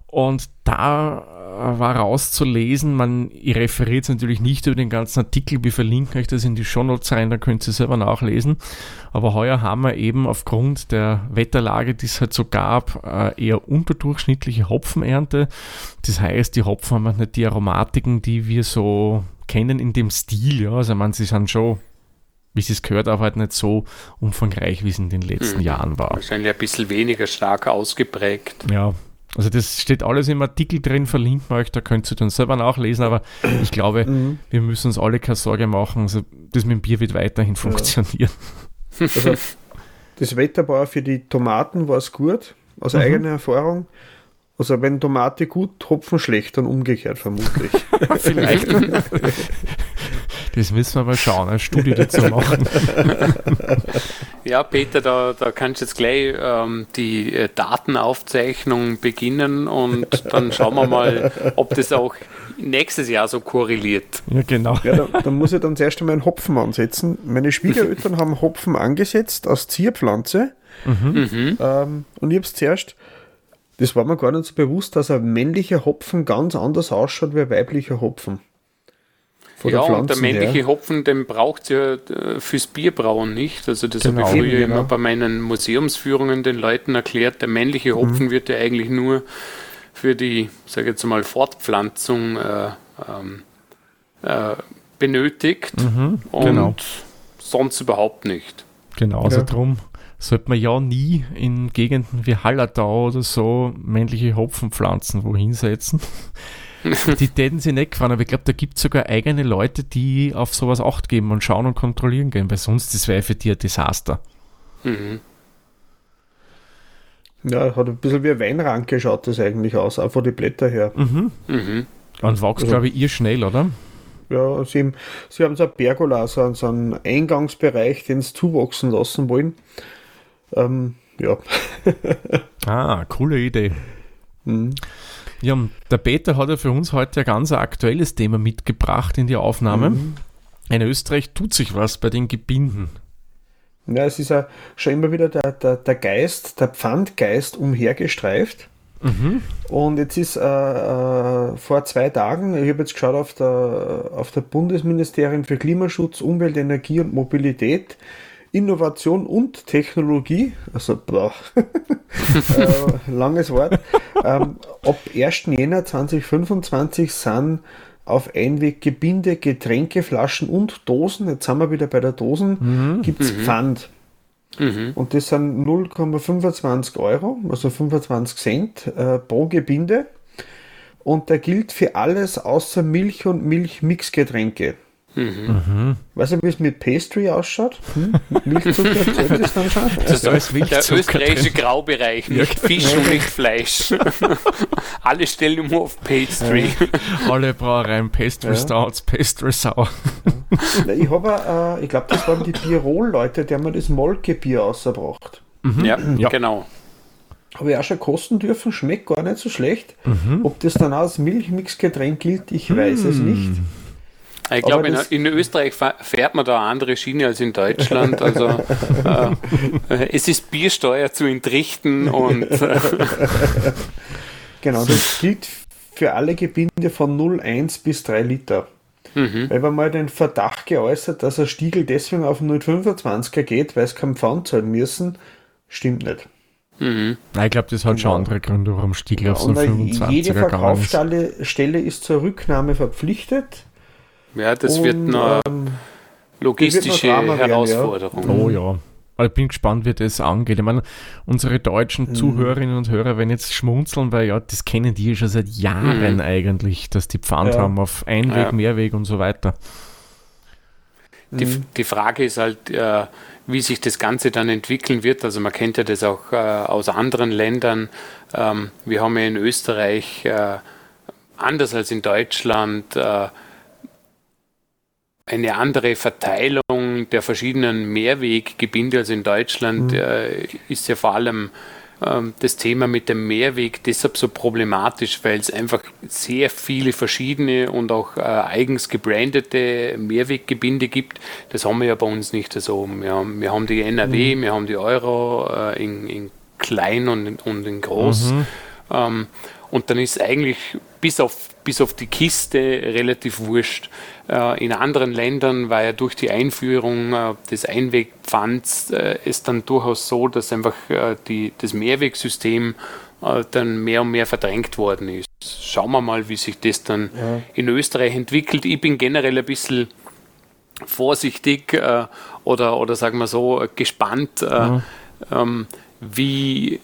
und da äh, war rauszulesen, man, ich referiere jetzt natürlich nicht über den ganzen Artikel, wir verlinken euch das in die Shownotes rein, da könnt ihr selber nachlesen. Aber heuer haben wir eben aufgrund der Wetterlage, die es halt so gab, äh, eher unterdurchschnittliche Hopfenernte. Das heißt, die Hopfen haben halt nicht die Aromatiken, die wir so kennen in dem Stil, ja. Also man, sie sind schon wie sie es gehört, aber halt nicht so umfangreich, wie es in den letzten mhm. Jahren war. Wahrscheinlich ein bisschen weniger stark ausgeprägt. Ja, Also das steht alles im Artikel drin, verlinken wir euch, da könnt ihr dann selber nachlesen, aber ich glaube, mhm. wir müssen uns alle keine Sorge machen. Also das mit dem Bier wird weiterhin funktionieren. Also das Wetter war für die Tomaten war es gut, aus mhm. eigener Erfahrung. Also wenn Tomate gut, Hopfen schlecht, dann umgekehrt vermutlich. Vielleicht. Das müssen wir mal schauen, eine Studie dazu machen. Ja, Peter, da, da kannst du jetzt gleich ähm, die äh, Datenaufzeichnung beginnen und dann schauen wir mal, ob das auch nächstes Jahr so korreliert. Ja, genau. Ja, da, da muss ich dann zuerst einmal einen Hopfen ansetzen. Meine Schwiegereltern haben Hopfen angesetzt aus Zierpflanze. Mhm. mhm. Ähm, und ich habe es zuerst, das war mir gar nicht so bewusst, dass ein männlicher Hopfen ganz anders ausschaut wie ein weiblicher Hopfen. Von ja, und der männliche her. Hopfen, den braucht es ja äh, fürs Bierbrauen nicht. Also das genau, habe ich früher genau. immer bei meinen Museumsführungen den Leuten erklärt. Der männliche Hopfen mhm. wird ja eigentlich nur für die, sage jetzt mal, Fortpflanzung äh, ähm, äh, benötigt mhm, und genau. sonst überhaupt nicht. Genau, also ja. darum sollte man ja nie in Gegenden wie Hallertau oder so männliche Hopfenpflanzen wohin setzen. die täten sie nicht gefahren, aber ich glaube, da gibt es sogar eigene Leute, die auf sowas Acht geben und schauen und kontrollieren gehen, weil sonst das wäre für die ein Desaster. Mhm. Ja, hat ein bisschen wie ein Weinranke schaut das eigentlich aus, auch von den Blätter her. Mhm. Mhm. Und wächst, also, glaube ich, ihr schnell, oder? Ja, sie, sie haben so ein Pergola, so, so einen Eingangsbereich, den sie zuwachsen lassen wollen. Ähm, ja. ah, coole Idee. Mhm. Ja, der Peter hat ja für uns heute ein ganz aktuelles Thema mitgebracht in die Aufnahme. Mhm. In Österreich tut sich was bei den Gebinden. Ja, es ist ja schon immer wieder der, der, der Geist, der Pfandgeist umhergestreift. Mhm. Und jetzt ist äh, äh, vor zwei Tagen, ich habe jetzt geschaut auf der, auf der Bundesministerium für Klimaschutz, Umwelt, Energie und Mobilität, Innovation und Technologie, also boah, äh, langes Wort, ähm, ab 1. Jänner 2025 sind auf Einweg Gebinde, Getränke, Flaschen und Dosen, jetzt sind wir wieder bei der Dosen, mhm. gibt es mhm. Pfand. Mhm. Und das sind 0,25 Euro, also 25 Cent äh, pro Gebinde. Und der gilt für alles außer Milch und Milchmixgetränke. Mhm. Mhm. Weißt du, wie es mit Pastry ausschaut? Hm? Milchzucker zählt das dann schon? Das ist der österreichische Graubereich, nicht Fisch und nicht Fleisch. Alle stellen nur auf Pastry. Ja. Alle Brauereien Pastry ja. Stouts, Pastry Sauer. Ja. Ich habe, äh, ich glaube, das waren die Tirol-Leute, die haben das Molkebier ausgebracht. Mhm. Ja, ja, genau. Habe ich auch schon kosten dürfen, schmeckt gar nicht so schlecht. Mhm. Ob das dann als Milchmixgetränk gilt, ich weiß es mhm. nicht. Ich glaube, in, in, Österreich fährt man da eine andere Schiene als in Deutschland. Also äh, es ist Biersteuer zu entrichten und genau, das gilt für alle Gebinde von 0,1 bis 3 Liter. Mhm. Weil man mal den Verdacht geäußert, dass ein Stiegel deswegen auf 0,25er geht, weil es kein Pfand zahlen müssen, stimmt nicht. Mhm. Ich glaube, das hat genau. schon andere Gründe, warum Stiegel ja, auf so 25er Jede Verkaufsstelle ist zur Rücknahme verpflichtet ja, das und, wird eine ähm, logistische noch Herausforderung. Werden, ja. Oh ja. Ich bin gespannt, wie das angeht. Ich meine, unsere deutschen mhm. Zuhörerinnen und Hörer werden jetzt schmunzeln, weil ja, das kennen die schon seit Jahren mhm. eigentlich, dass die Pfand ja. haben auf Einweg, ja. Mehrweg und so weiter. Die, mhm. die Frage ist halt, äh, wie sich das Ganze dann entwickeln wird. Also man kennt ja das auch äh, aus anderen Ländern. Ähm, wir haben ja in Österreich, äh, anders als in Deutschland, äh, eine andere Verteilung der verschiedenen Mehrweggebinde. Also in Deutschland mhm. äh, ist ja vor allem ähm, das Thema mit dem Mehrweg deshalb so problematisch, weil es einfach sehr viele verschiedene und auch äh, eigens gebrandete Mehrweggebinde gibt. Das haben wir ja bei uns nicht so. Wir haben, wir haben die NRW, mhm. wir haben die Euro äh, in, in, klein und in, und in groß. Mhm. Ähm, und dann ist eigentlich bis auf, bis auf die Kiste relativ wurscht. Äh, in anderen Ländern war ja durch die Einführung äh, des Einwegpfands äh, es dann durchaus so, dass einfach die, das Mehrwegsystem dann mehr und mehr verdrängt worden ist. Schauen wir mal, wie sich das dann ja. in Österreich entwickelt. Ich bin generell ein bisschen vorsichtig oder, oder sagen wir so gespannt, ja. ähm, wie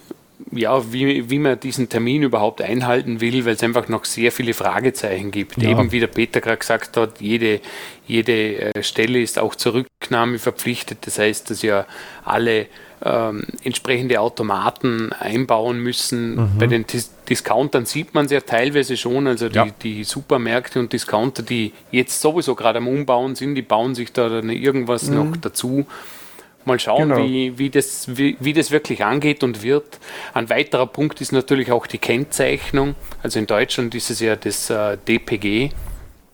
ja, wie, wie man diesen Termin überhaupt einhalten will, weil es einfach noch sehr viele Fragezeichen gibt. Ja. Eben wie der Peter gerade gesagt hat, jede, jede äh, Stelle ist auch zur Rücknahme verpflichtet. Das heißt, dass ja alle ähm, entsprechende Automaten einbauen müssen. Mhm. Bei den Dis Discountern sieht man es ja teilweise schon, also die, ja. die, Supermärkte und Discounter, die jetzt sowieso gerade am Umbauen sind, die bauen sich da dann irgendwas mhm. noch dazu. Mal schauen, genau. wie, wie, das, wie, wie das wirklich angeht und wird. Ein weiterer Punkt ist natürlich auch die Kennzeichnung. Also in Deutschland ist es ja das äh, DPG,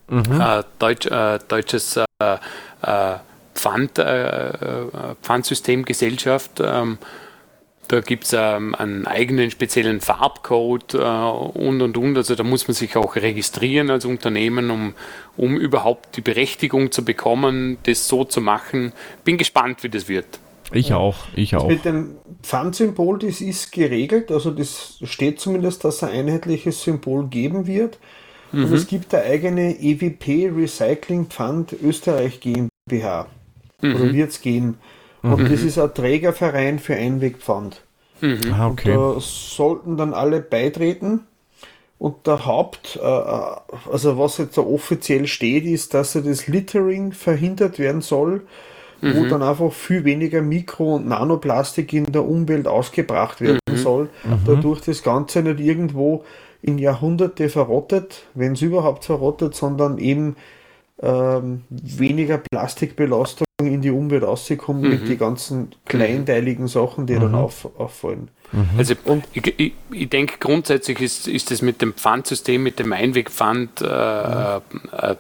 mhm. äh, Deutsch, äh, deutsches äh, äh, Pfand, äh, Pfandsystemgesellschaft. Ähm, da gibt es ähm, einen eigenen speziellen Farbcode äh, und und und. Also da muss man sich auch registrieren als Unternehmen, um, um überhaupt die Berechtigung zu bekommen, das so zu machen. Bin gespannt, wie das wird. Ich auch, ich auch. Mit dem Pfandsymbol, das ist geregelt, also das steht zumindest, dass es ein einheitliches Symbol geben wird. Mhm. Und es gibt eine eigene EWP Recycling Pfand Österreich GmbH. Mhm. Oder wird es geben. Und mhm. das ist ein Trägerverein für Einwegpfand. Mhm. Ah, okay. Und da sollten dann alle beitreten. Und der Haupt, äh, äh, also was jetzt da offiziell steht, ist, dass ja das Littering verhindert werden soll, mhm. wo dann einfach viel weniger Mikro- und Nanoplastik in der Umwelt ausgebracht werden mhm. soll, mhm. dadurch das Ganze nicht irgendwo in Jahrhunderte verrottet, wenn es überhaupt verrottet, sondern eben ähm, weniger Plastikbelastung in die Umwelt rauskommen mhm. mit den ganzen kleinteiligen Sachen, die mhm. dann auf, auffallen. Mhm. Also und ich, ich, ich, denke grundsätzlich ist, ist das mit dem Pfandsystem, mit dem Einwegpfand äh, mhm. eine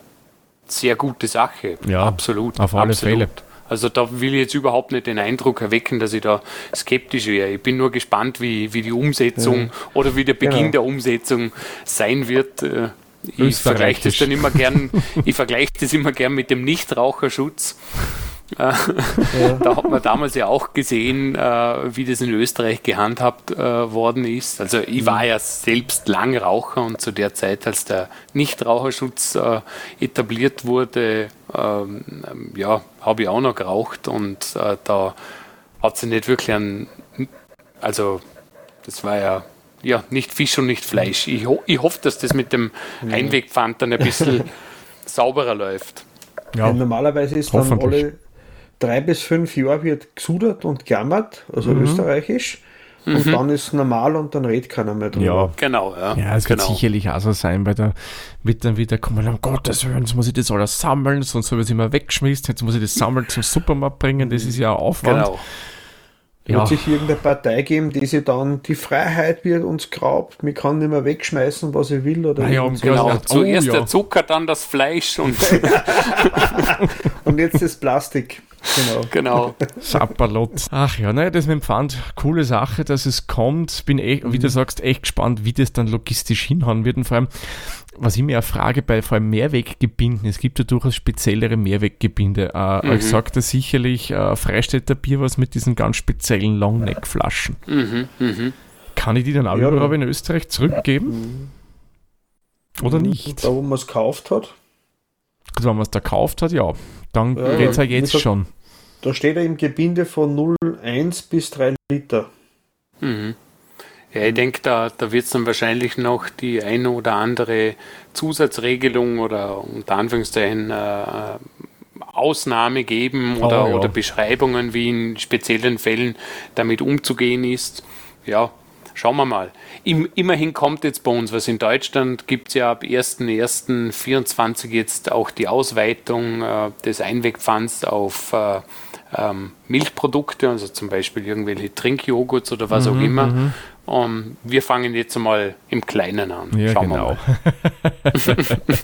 sehr gute Sache. Ja, absolut. Auf alle absolut. Fälle. Also da will ich jetzt überhaupt nicht den Eindruck erwecken, dass ich da skeptisch wäre. Ich bin nur gespannt, wie, wie die Umsetzung ja. oder wie der Beginn genau. der Umsetzung sein wird. Äh, ich vergleiche das dann immer gern, ich vergleiche das immer gern mit dem Nichtraucherschutz. Ja. Da hat man damals ja auch gesehen, äh, wie das in Österreich gehandhabt äh, worden ist. Also ich war ja selbst Langraucher und zu der Zeit, als der Nichtraucherschutz äh, etabliert wurde, ähm, ja, habe ich auch noch geraucht und da hat sie nicht wirklich ein, also das war ja ja, nicht Fisch und nicht Fleisch. Ich, ho ich hoffe, dass das mit dem Einwegpfand dann ein bisschen sauberer läuft. Ja. ja normalerweise ist dann alle drei bis fünf Jahre wird gesudert und gejammert, also mhm. österreichisch. Und mhm. dann ist normal und dann redet keiner mehr drüber. Ja, genau. Ja, ja es genau. wird sicherlich auch so sein, weil da wird dann wieder kommen, um Gottes Willen, jetzt muss ich das alles sammeln, sonst habe ich es immer weggeschmissen, jetzt muss ich das sammeln zum Supermarkt bringen, das ist ja Aufwand. Genau. Ja. Wird sich irgendeine Partei geben, die sich dann die Freiheit wird uns glaubt, man kann nicht mehr wegschmeißen, was ich will oder ja, genau. Zuerst oh, ja. der Zucker, dann das Fleisch und und jetzt das Plastik. Genau. genau. Sapperlot. Ach ja, naja, das mit dem Pfand, coole Sache, dass es kommt. Bin echt, mhm. wie du mhm. sagst, echt gespannt, wie das dann logistisch hinhauen wird. Und vor allem, was ich mir auch frage, bei vor allem Mehrweggebinden, es gibt ja durchaus speziellere Mehrweggebinde. Äh, mhm. Ich sagte sicherlich äh, Freistädter Bier was mit diesen ganz speziellen Longneck-Flaschen. Mhm. Mhm. Kann ich die dann auch ja, überall in Österreich zurückgeben? Mhm. Oder nicht? Da, wo man es gekauft hat. Also, wenn man es da gekauft hat, ja. Dann ja, geht es ja jetzt schon. Da steht er im Gebinde von 0,1 bis 3 Liter. Mhm. Ja, ich denke, da, da wird es dann wahrscheinlich noch die eine oder andere Zusatzregelung oder unter Anführungszeichen äh, Ausnahme geben oder, oh, ja. oder Beschreibungen, wie in speziellen Fällen damit umzugehen ist. Ja, schauen wir mal. Im, immerhin kommt jetzt bei uns was. In Deutschland gibt es ja ab 1.1.24 jetzt auch die Ausweitung äh, des Einwegpfands auf äh, ähm, Milchprodukte, also zum Beispiel irgendwelche Trinkjoghurts oder was mhm, auch immer. Mhm. Um, wir fangen jetzt mal im Kleinen an. Ja, Schauen genau.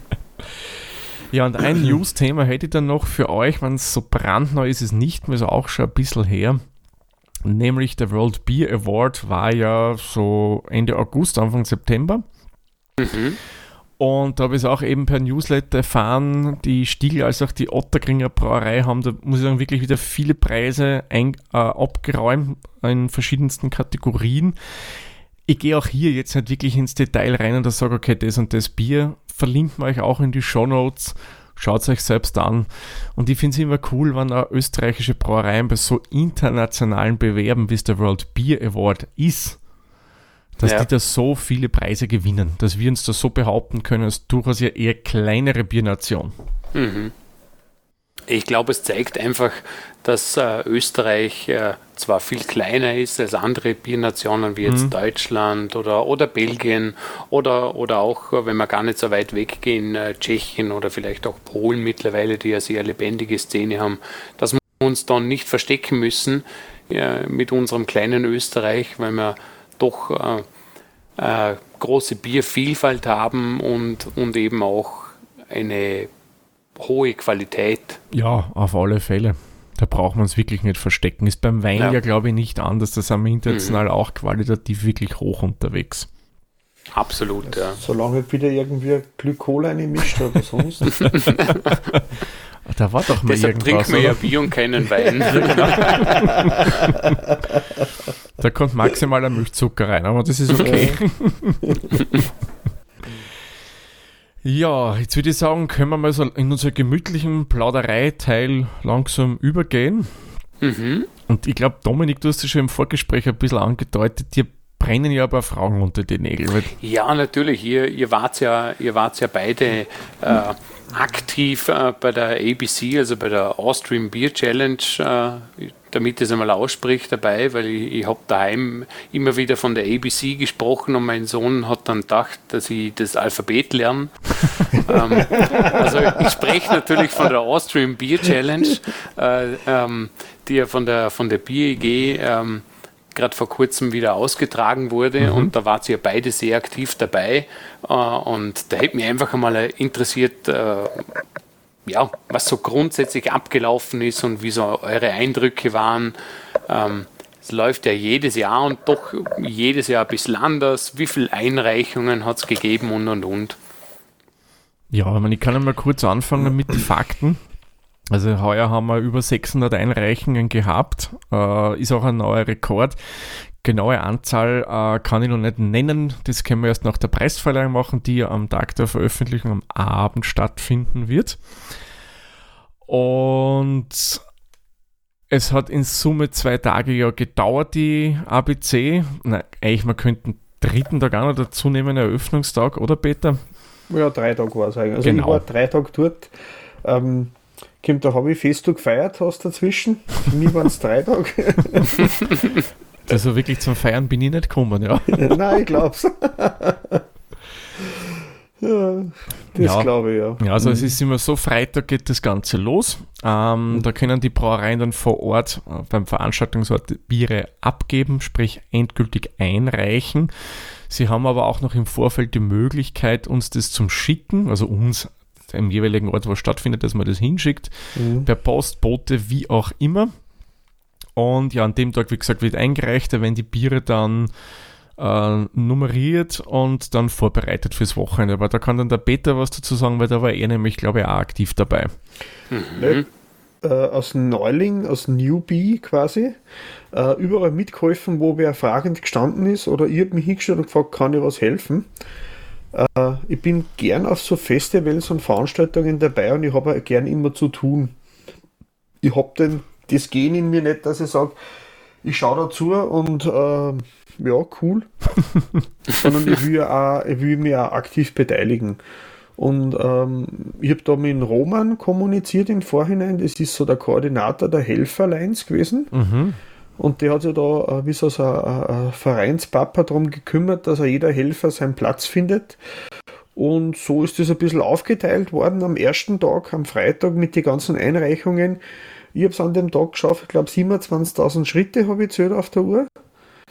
ja, und ein News-Thema hätte ich dann noch für euch, wenn es so brandneu ist, ist nicht mehr so auch schon ein bisschen her. Nämlich der World Beer Award war ja so Ende August, Anfang September. Mhm. Und da habe ich es auch eben per Newsletter erfahren, die Stiegel als auch die Otterkringer Brauerei haben da, muss ich sagen, wirklich wieder viele Preise ein, äh, abgeräumt in verschiedensten Kategorien. Ich gehe auch hier jetzt nicht wirklich ins Detail rein und sage, okay, das und das Bier verlinken wir euch auch in die Show Notes. Schaut es euch selbst an. Und ich finde es immer cool, wenn auch österreichische Brauereien bei so internationalen Bewerben, wie es der World Beer Award ist, dass Ja. die da so viele Preise gewinnen, dass wir uns da so behaupten können, als durchaus ja eher kleinere Biernation. Mhm. Ich glaube, es zeigt einfach, dass äh, Österreich äh, zwar viel kleiner ist als andere Biernationen wie jetzt Deutschland oder, oder Belgien oder, oder auch, wenn wir gar nicht so weit weggehen, äh, Tschechien oder vielleicht auch Polen mittlerweile, die ja sehr lebendige Szene haben, dass wir uns dann nicht verstecken müssen äh, mit unserem kleinen Österreich, weil wir doch äh, äh, große Biervielfalt haben und, und eben auch eine hohe Qualität. Ja, auf alle Fälle. Da braucht man es wirklich nicht verstecken. Ist beim Wein ja, Ja. glaube ich, nicht anders. Da sind wir international auch qualitativ wirklich hoch unterwegs. Absolut, ja. Solange wieder irgendwie Glykol reinmischt oder sonst. Da war doch mal Deshalb irgendwas. trinken wir ja? Bier und keinen Wein. Da kommt maximaler Milchzucker rein, aber das ist okay. Ja, jetzt würde ich sagen, können wir mal so in unser gemütlichen Plauderei-Teil langsam übergehen. mhm. Und ich glaube, Dominik, du hast es schon im Vorgespräch ein bisschen angedeutet, dir brennen ja aber Fragen unter die Nägel. Weil, Ja, natürlich. Ihr, ihr, wart ja, ihr wart ja beide äh, aktiv äh, bei der ABC, also bei der Austrian Beer Challenge, äh, damit ich es einmal ausspricht dabei, weil ich, ich habe daheim immer wieder von der ABC gesprochen und mein Sohn hat dann gedacht, dass ich das Alphabet lerne. ähm, also ich spreche natürlich von der Austrian Beer Challenge, äh, ähm, die ja von der, von der BEG ähm, gerade vor kurzem wieder ausgetragen wurde und da waren sie ja beide sehr aktiv dabei äh, und da hätte mich einfach einmal interessiert, äh, ja, was so grundsätzlich abgelaufen ist und wie so eure Eindrücke waren. Ähm, es läuft ja jedes Jahr und doch jedes Jahr ein bisschen anders. Wie viele Einreichungen hat es gegeben und und und. ja, ich, meine, ich kann einmal kurz anfangen mit den Fakten. Also heuer haben wir über 600 Einreichungen gehabt, äh, ist auch ein neuer Rekord. Genaue Anzahl äh, kann ich noch nicht nennen, das können wir erst nach der Preisverleihung machen, die ja am Tag der Veröffentlichung am Abend stattfinden wird. Und es hat in Summe zwei Tage ja gedauert, die ABC. Na, eigentlich, man könnte einen dritten Tag auch noch dazu nehmen, Eröffnungstag, oder Peter? ja, drei Tage war es eigentlich. Also Genau. ich war drei Tage dort. Ähm, Kim, da habe ich Festo gefeiert, hast dazwischen. Für mich waren es drei Tage. Also wirklich zum Feiern bin ich nicht gekommen, ja. Nein, ich glaub's. ja, das Ja. glaube ich, ja. Ja, also es ist immer so, Freitag geht das Ganze los. Ähm, Da können die Brauereien dann vor Ort äh, beim Veranstaltungsort Biere abgeben, sprich endgültig einreichen. Sie haben aber auch noch im Vorfeld die Möglichkeit, uns das zum Schicken, also uns im jeweiligen Ort, wo es stattfindet, dass man das hinschickt, Mhm. per Post, Bote, wie auch immer. Und ja, an dem Tag, wie gesagt, wird eingereicht, da werden die Biere dann äh, nummeriert und dann vorbereitet fürs Wochenende. Aber da kann dann der Peter was dazu sagen, weil da war er nämlich, glaube ich, auch aktiv dabei. Ne? Äh, aus Neuling, aus Newbie quasi, äh, überall mitgeholfen, wo wer fragend gestanden ist oder ich habe mich hingestellt und gefragt, kann ich was helfen? Äh, ich bin gern auf so Festivals und Veranstaltungen dabei und ich habe gern immer zu tun. Ich habe das Gen in mir nicht, dass ich sage, ich schaue dazu und äh, ja, cool. Sondern ich will, auch, ich will mich auch aktiv beteiligen. Und ähm, ich habe da mit Roman kommuniziert im Vorhinein, das ist so der Koordinator der Helferlines gewesen. Mhm. Und der hat sich da äh, wie so, ein, ein Vereinspapa darum gekümmert, dass er jeder Helfer seinen Platz findet. Und so ist das ein bisschen aufgeteilt worden am ersten Tag, am Freitag mit den ganzen Einreichungen. Ich habe es an dem Tag geschafft, ich glaube 27.000 Schritte habe ich zählt auf der Uhr.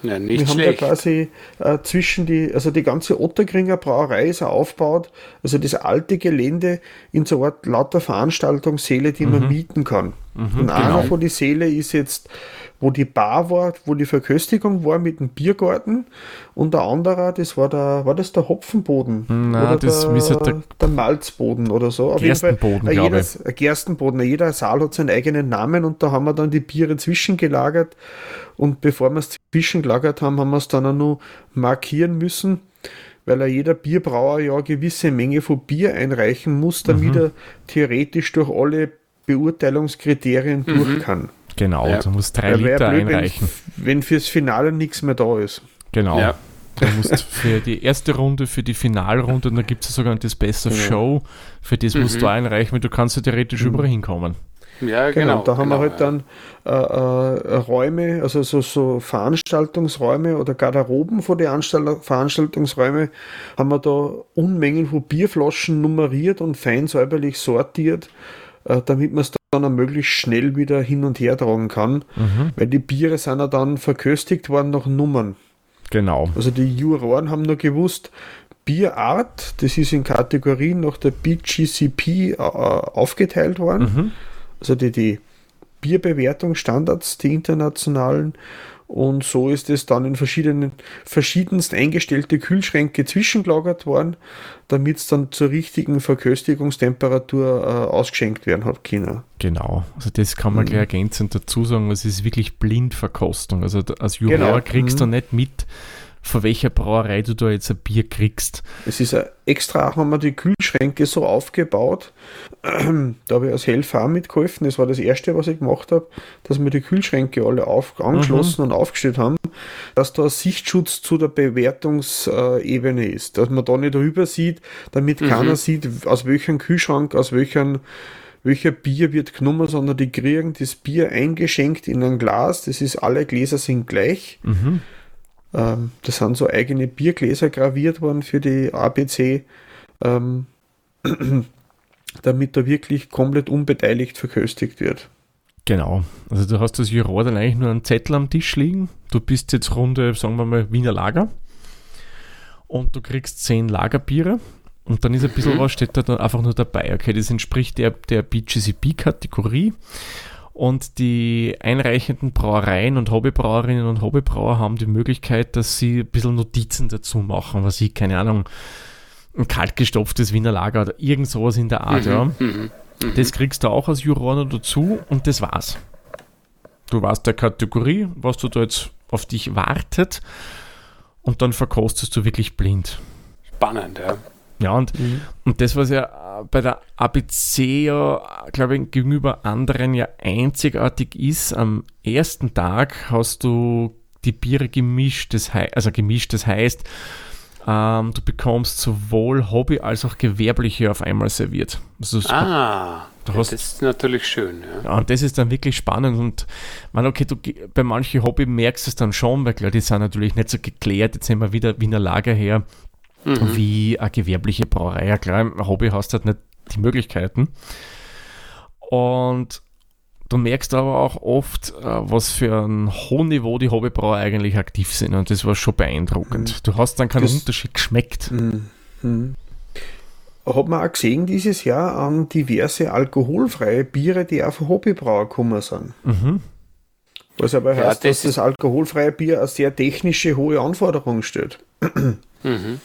Ja, Wir nicht haben schlecht. da quasi äh, zwischen die, also die ganze Ottergringer Brauerei ist aufgebaut, also das alte Gelände in so einer Art lauter Veranstaltungssäle, die man mieten kann. Und einer von die Säle ist jetzt, wo die Bar war, wo die Verköstigung war mit dem Biergarten und der andere, das war der, war das der Hopfenboden? Na, oder das der, müsste der- der Malzboden oder so. Auf jeden Fall, Gerstenboden, glaube jeder, ein Gerstenboden. Jeder Saal hat seinen eigenen Namen und da haben wir dann die Biere zwischengelagert. Und bevor wir es zwischengelagert haben, haben wir es dann auch noch markieren müssen, weil ja jeder Bierbrauer ja eine gewisse Menge von Bier einreichen muss, damit er theoretisch durch alle Beurteilungskriterien durch kann. Genau, Ja. du musst drei Liter blöd, wenn- einreichen. Wenn fürs Finale nichts mehr da ist. Genau. Ja. Du musst für die erste Runde, für die Finalrunde, und da gibt es sogar das Best of Genau. Show, für das musst Mhm. du einreichen, weil du kannst ja theoretisch Mhm. überall hinkommen. Ja, Genau, genau. da haben genau, wir halt ja. dann äh, äh, Räume, also so, so Veranstaltungsräume oder Garderoben vor die Anstalt Veranstaltungsräume, haben wir da Unmengen von Bierflaschen nummeriert und fein säuberlich sortiert, äh, damit man es dann auch möglichst schnell wieder hin und her tragen kann, Mhm. weil die Biere sind ja dann verköstigt worden nach Nummern. Genau. Also die Juroren haben nur gewusst, Bierart, das ist in Kategorien nach der BGCP äh, aufgeteilt worden Mhm. also die, die Bierbewertungsstandards, die internationalen. Und so ist es dann in verschiedenen, verschiedenst eingestellte Kühlschränke zwischengelagert worden, damit es dann zur richtigen Verköstigungstemperatur äh, ausgeschenkt werden hat können. Genau. Also das kann man Mhm. gleich ergänzend dazu sagen, es ist wirklich Blindverkostung. Also als Juror Genau. kriegst Mhm. du nicht mit, von welcher Brauerei du da jetzt ein Bier kriegst. Es ist extra, haben wir die Kühlschränke so aufgebaut. Da habe ich als Helfer auch mitgeholfen. Das war das erste, was ich gemacht habe, dass wir die Kühlschränke alle auf, angeschlossen und aufgestellt haben, dass da Sichtschutz zu der Bewertungsebene ist. Dass man da nicht rüber sieht, damit Mhm. keiner sieht, aus welchem Kühlschrank, aus welchem welcher Bier wird genommen, sondern die kriegen das Bier eingeschenkt in ein Glas. Das ist, alle Gläser sind gleich. Mhm. Ähm, das sind so eigene Biergläser graviert worden für die ABC, ähm, damit da wirklich komplett unbeteiligt verköstigt wird. Genau. Also du hast als Juror dann eigentlich nur einen Zettel am Tisch liegen. Du bist jetzt Runde, sagen wir mal, Wiener Lager. Und du kriegst zehn Lagerbiere. Und dann ist ein bisschen Mhm. was, steht da dann einfach nur dabei. Okay, das entspricht der, der BGCP-Kategorie. Und die einreichenden Brauereien und Hobbybrauerinnen und Hobbybrauer haben die Möglichkeit, dass sie ein bisschen Notizen dazu machen, was ich, keine Ahnung, ein kaltgestopftes Wiener Lager oder irgend sowas in der Art, ja. Mhm. Mhm. Das kriegst du auch als Juror noch dazu und das war's. Du weißt der Kategorie, was du da jetzt auf dich wartet und dann verkostest du wirklich blind. Spannend, ja. Ja, und, und das, was ja bei der ABC ja, glaube ich, gegenüber anderen ja einzigartig ist, am ersten Tag hast du die Biere gemischt, das hei- also gemischt, das heißt, ähm, du bekommst sowohl Hobby- als auch gewerbliche auf einmal serviert. Also das Ah, Du das hast- ist natürlich schön. Ja. ja, und das ist dann wirklich spannend und man, okay, du, bei manchen Hobby merkst du es dann schon, weil klar, die sind natürlich nicht so geklärt, jetzt sind wir wieder Wiener Lager her, Mhm. wie eine gewerbliche Brauerei. Ja klar, im Hobby hast du halt nicht die Möglichkeiten. Und du merkst aber auch oft, äh, was für ein hohes Niveau die Hobbybrauer eigentlich aktiv sind und das war schon beeindruckend. Du hast dann keinen Das- Unterschied geschmeckt. Mhm. Hat man auch gesehen dieses Jahr an diverse alkoholfreie Biere, die auch von Hobbybrauer gekommen sind. Mhm. Was aber Ja, heißt, das dass das alkoholfreie Bier eine sehr technische, hohe Anforderung stellt. Mhm.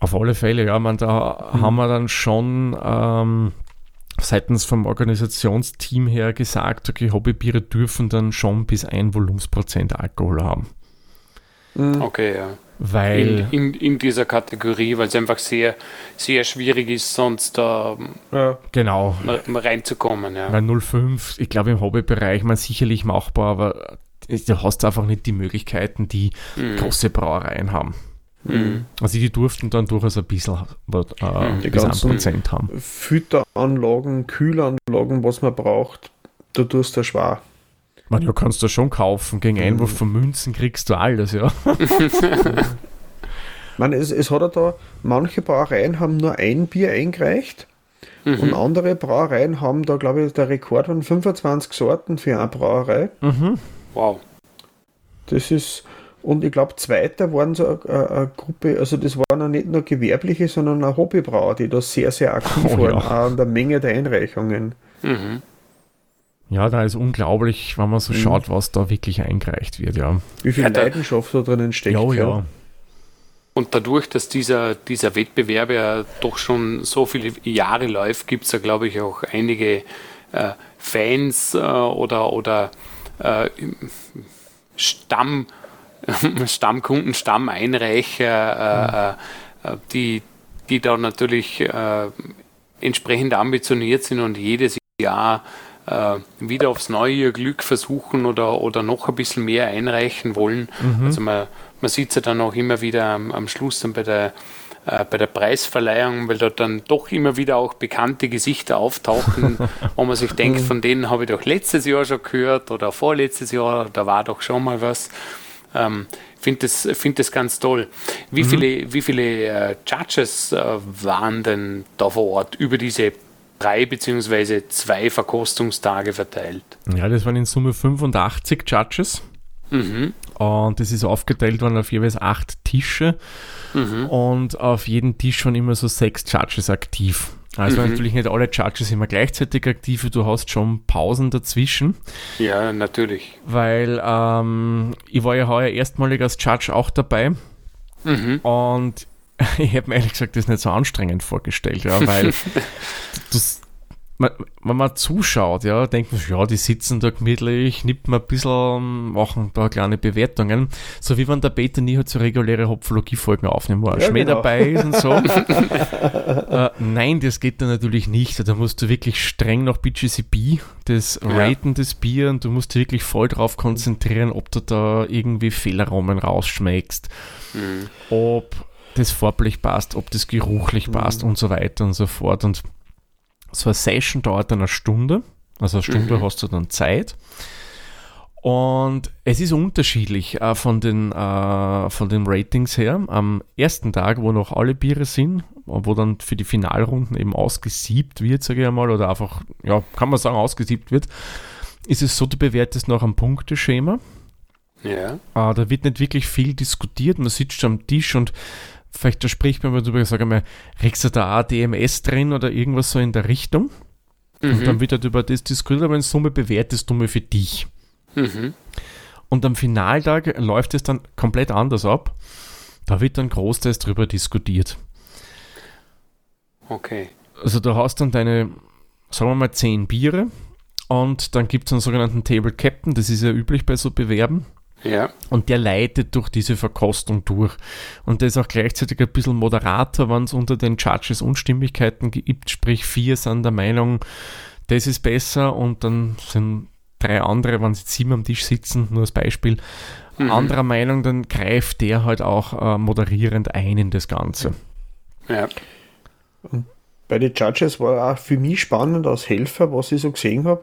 Auf alle Fälle, ja, man, da haben wir dann schon ähm, seitens vom Organisationsteam her gesagt, okay, Hobbybiere dürfen dann schon bis ein Volumensprozent Alkohol haben. Mhm. Okay, ja. Weil, In, in, in dieser Kategorie, weil es einfach sehr, sehr schwierig ist, sonst da Ja. genau, ähm, reinzukommen. Ja. weil 05, ich glaube im Hobbybereich, man sicherlich machbar, aber du hast einfach nicht die Möglichkeiten, die Mhm. große Brauereien haben. Mhm. Also die durften dann durchaus ein bisschen äh, Mhm. Die bis ganzen- Prozent haben. Fütteranlagen, Kühlanlagen, was man braucht, da tust du schwer. Man, ja, kannst du schon kaufen. Gegen Mhm. Einwurf von Münzen kriegst du alles, ja. Ich meine, es, es hat ja da, manche Brauereien haben nur ein Bier eingereicht und Mhm. andere Brauereien haben da, glaube ich, der Rekord waren 25 Sorten für eine Brauerei. Mhm. Wow. Das ist, und ich glaube, zweiter waren so eine, eine Gruppe, also das waren auch nicht nur gewerbliche, sondern auch Hobbybrauer, die da sehr, sehr aktiv Oh, waren, ja. auch an der Menge der Einreichungen. Mhm. Ja, da ist unglaublich, wenn man so Mhm. schaut, was da wirklich eingereicht wird, ja. Wie viel Ja, da- Leidenschaft da drinnen steckt. Ja, ja. Und dadurch, dass dieser, dieser Wettbewerb ja doch schon so viele Jahre läuft, gibt es ja, glaube ich, auch einige äh, Fans äh, oder, oder äh, Stamm, Stammkunden, Stammeinreicher, äh, äh, die, die da natürlich äh, entsprechend ambitioniert sind und jedes Jahr äh, wieder aufs Neue ihr Glück versuchen oder, oder noch ein bisschen mehr einreichen wollen. Mhm. Also man, man sieht es ja dann auch immer wieder am, am Schluss dann bei der, äh, bei der Preisverleihung, weil dort dann doch immer wieder auch bekannte Gesichter auftauchen, wo man sich denkt, von denen habe ich doch letztes Jahr schon gehört oder vorletztes Jahr, da war doch schon mal was. Ähm, finde das, find das ganz toll. Wie mhm. viele, wie viele äh, Judges äh, waren denn da vor Ort über diese drei beziehungsweise zwei Verkostungstage verteilt? Ja, das waren in Summe 85 Judges. Mhm. Und das ist aufgeteilt worden auf jeweils acht Tische. Mhm. Und auf jedem Tisch waren immer so sechs Judges aktiv. Also mhm. natürlich nicht alle Judges immer gleichzeitig aktiv, du hast schon Pausen dazwischen. Ja, natürlich. Weil ähm, ich war ja heuer erstmalig als Judge auch dabei. Mhm. Und ich hätte mir ehrlich gesagt das nicht so anstrengend vorgestellt, ja, weil das, man, wenn man zuschaut, ja, denkt man, ja, die sitzen da gemütlich, man ein bisschen, machen da kleine Bewertungen. So wie wenn der Peter nie halt so reguläre Hopfologie-Folgen aufnehmen, wo ein ja, Schmäh genau. dabei ist und so. äh, nein, das geht da natürlich nicht. Da musst du wirklich streng nach BGCB das ja. Raten des Bier und du musst dich wirklich voll drauf konzentrieren, ob du da irgendwie Fehleraromen rausschmeckst. Mhm. Ob das farblich passt, ob das geruchlich mhm. passt und so weiter und so fort. Und so eine Session dauert dann eine Stunde, also eine Stunde mhm. hast du dann Zeit. Und es ist unterschiedlich äh, von, den, äh, von den Ratings her. Am ersten Tag, wo noch alle Biere sind, wo dann für die Finalrunden eben ausgesiebt wird, sage ich einmal, oder einfach, ja, kann man sagen, ausgesiebt wird, ist es so, du bewertest nach einem Punkteschema. Ja. Äh, da wird nicht wirklich viel diskutiert, man sitzt am Tisch und vielleicht da spricht man mal drüber, sag einmal, regst du da auch DMS drin oder irgendwas so in der Richtung? Mhm. Und dann wird halt über das diskutiert, aber in Summe bewertest du mal für dich. Mhm. Und am Finaltag läuft es dann komplett anders ab. Da wird dann großteils drüber diskutiert. Okay. Also du hast dann deine, sagen wir mal, zehn Biere und dann gibt es einen sogenannten Table Captain, das ist ja üblich bei so Bewerben. Ja. Und der leitet durch diese Verkostung durch. Und der ist auch gleichzeitig ein bisschen Moderator, wenn es unter den Judges Unstimmigkeiten gibt. Sprich, vier sind der Meinung, das ist besser und dann sind drei andere, wenn sie sieben am Tisch sitzen, nur als Beispiel, mhm. anderer Meinung, dann greift der halt auch äh, moderierend ein in das Ganze. Ja. Und bei den Judges war auch für mich spannend als Helfer, was ich so gesehen habe.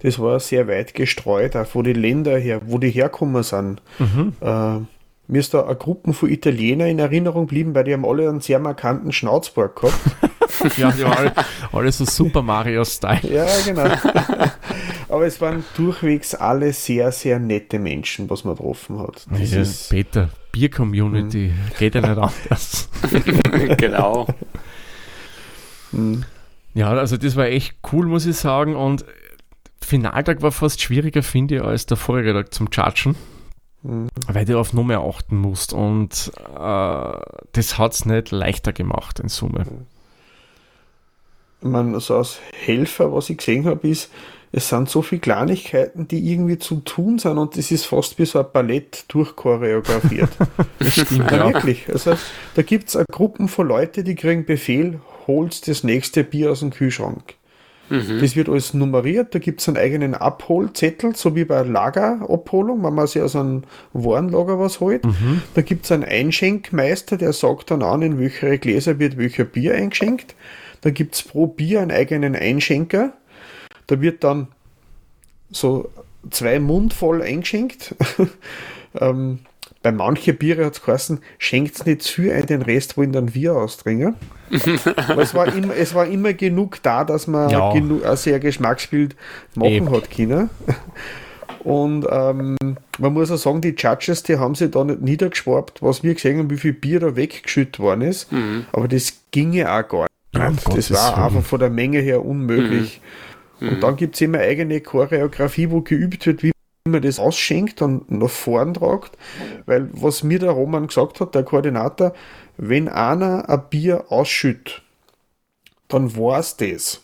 Das war sehr weit gestreut, auch von den Ländern her, wo die herkommen sind. Mhm. Äh, mir ist da eine Gruppe von Italienern in Erinnerung geblieben, weil die haben alle einen sehr markanten Schnauzbart gehabt. ja, die waren alle, alle so Super Mario-Style. ja, genau. Aber es waren durchwegs alle sehr, sehr nette Menschen, was man getroffen hat. Das ja, ist Peter, Bier-Community, mhm. geht ja nicht anders. genau. Mhm. Ja, also das war echt cool, muss ich sagen. Und Finaltag war fast schwieriger, finde ich, als der vorige Tag zum Judgen. Mhm. Weil du auf Nummer achten musst. Und äh, das hat es nicht leichter gemacht in Summe. Ich meine, also als Helfer, was ich gesehen habe, ist, es sind so viele Kleinigkeiten, die irgendwie zu tun sind und das ist fast wie so ein Ballett durchchoreografiert. das stimmt, ja. Wirklich. Also da gibt es Gruppen von Leuten, die kriegen Befehl, holt das nächste Bier aus dem Kühlschrank. Mhm. Das wird alles nummeriert, da gibt es einen eigenen Abholzettel, so wie bei Lagerabholung, wenn man sich aus einem Warenlager was holt. Mhm. Da gibt es einen Einschenkmeister, der sagt dann an, in welche Gläser wird welcher Bier eingeschenkt. Da gibt es pro Bier einen eigenen Einschenker. Da wird dann so zwei Mund voll eingeschenkt. ähm, bei manchen Biere hat es geheißen, schenkt nicht zu ein, den Rest wollen dann wir austrinken. Aber es war, immer, es war immer genug da, dass man ja. genug, ein sehr Geschmacksbild machen Eben. hat können. Und ähm, man muss auch sagen, die Judges, die haben sich da nicht niedergeschwabt, was wir gesehen haben, wie viel Bier da weggeschüttet worden ist. Mhm. Aber das ginge auch gar nicht. Ja, das war einfach von der Menge her unmöglich. Mhm. Und dann gibt es immer eigene Choreografie, wo geübt wird, wie man das ausschenkt und nach vorn tragt, weil was mir der Roman gesagt hat, der Koordinator, wenn einer ein Bier ausschüttet, dann war es das.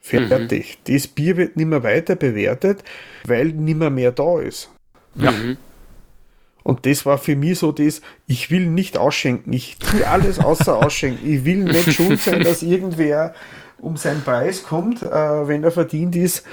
Fertig. Mhm. Das Bier wird nicht mehr weiter bewertet, weil nicht mehr, mehr da ist. Ja. Mhm. Und das war für mich so das, ich will nicht ausschenken, ich tue alles außer ausschenken. Ich will nicht schuld sein, dass irgendwer um seinen Preis kommt, äh, wenn er verdient ist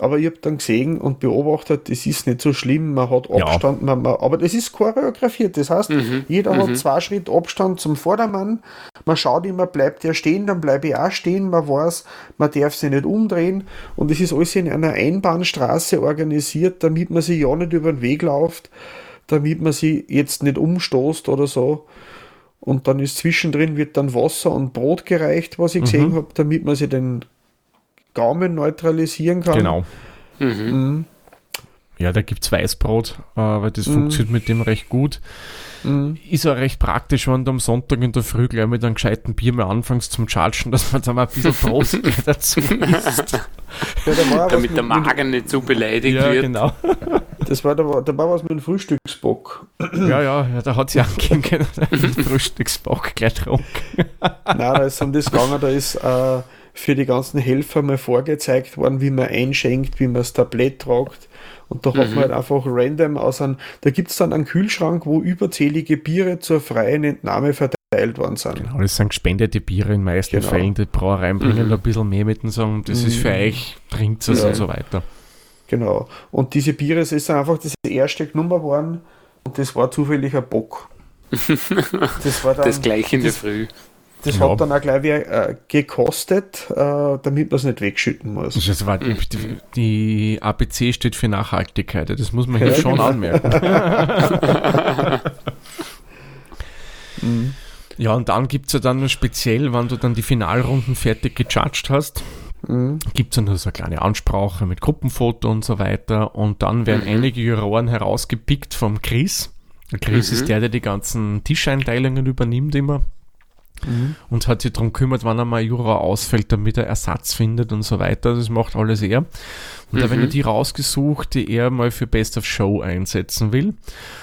aber ich habe dann gesehen und beobachtet, das ist nicht so schlimm, man hat Abstand, ja. man, man, aber das ist choreografiert. Das heißt, mhm. jeder mhm. hat zwei Schritt Abstand zum Vordermann. Man schaut immer, bleibt der stehen, dann bleibe ich auch stehen. Man weiß, man darf sich nicht umdrehen. Und es ist alles in einer Einbahnstraße organisiert, damit man sich ja nicht über den Weg läuft, damit man sich jetzt nicht umstoßt oder so. Und dann ist zwischendrin wird dann Wasser und Brot gereicht, was ich gesehen mhm. habe, damit man sich den Gaumen neutralisieren kann. Genau. Mhm. Mhm. Ja, da gibt es Weißbrot, äh, weil das mhm. funktioniert mit dem recht gut. Mhm. Ist auch recht praktisch, wenn du am Sonntag in der Früh gleich mit einem gescheiten Bier mal anfängst zum Chargen, dass man da mal ein bisschen Brot dazu isst. Ja, Damit der Magen nicht so beleidigt ja, wird. genau. Das war, da, war, da war was mit dem Frühstücksbock. Ja, ja, ja da hat sie angehen können, den Frühstücksbock gleich getrunken. Nein, da ist um das gegangen, da ist äh, für die ganzen Helfer mal vorgezeigt worden, wie man einschenkt, wie man das Tablett tragt. Und da mhm. hat man halt einfach random aus einem, da gibt es dann einen Kühlschrank, wo überzählige Biere zur freien Entnahme verteilt worden sind. Genau, das sind gespendete Biere in meisten genau. Fällen. Die Brauereien bringen mhm. da ein bisschen mehr mit und sagen, das mhm. ist für mhm. euch, trinkt es ja. und so weiter. Genau. Und diese Biere, es ist einfach das erste genommen worden und das war zufällig ein Bock. Das war dann. Das gleich in der Früh. Das ja. hat dann auch gleich wieder äh, gekostet, äh, damit man es nicht wegschütten muss. Das war die, die, ABC steht für Nachhaltigkeit, das muss man hier ja, schon genau. anmerken. mhm. Ja, und dann gibt es ja dann speziell, wenn du dann die Finalrunden fertig gejudged hast, mhm. gibt es dann so eine kleine Ansprache mit Gruppenfoto und so weiter. Und dann werden mhm. einige Juroren herausgepickt vom Chris. Der Chris mhm. ist der, der die ganzen Tischeinteilungen übernimmt immer. Mhm. und hat sich darum gekümmert, wann einmal Jura ausfällt, damit er Ersatz findet und so weiter. Das macht alles er. Und mhm. da werden die rausgesucht, die er mal für Best of Show einsetzen will.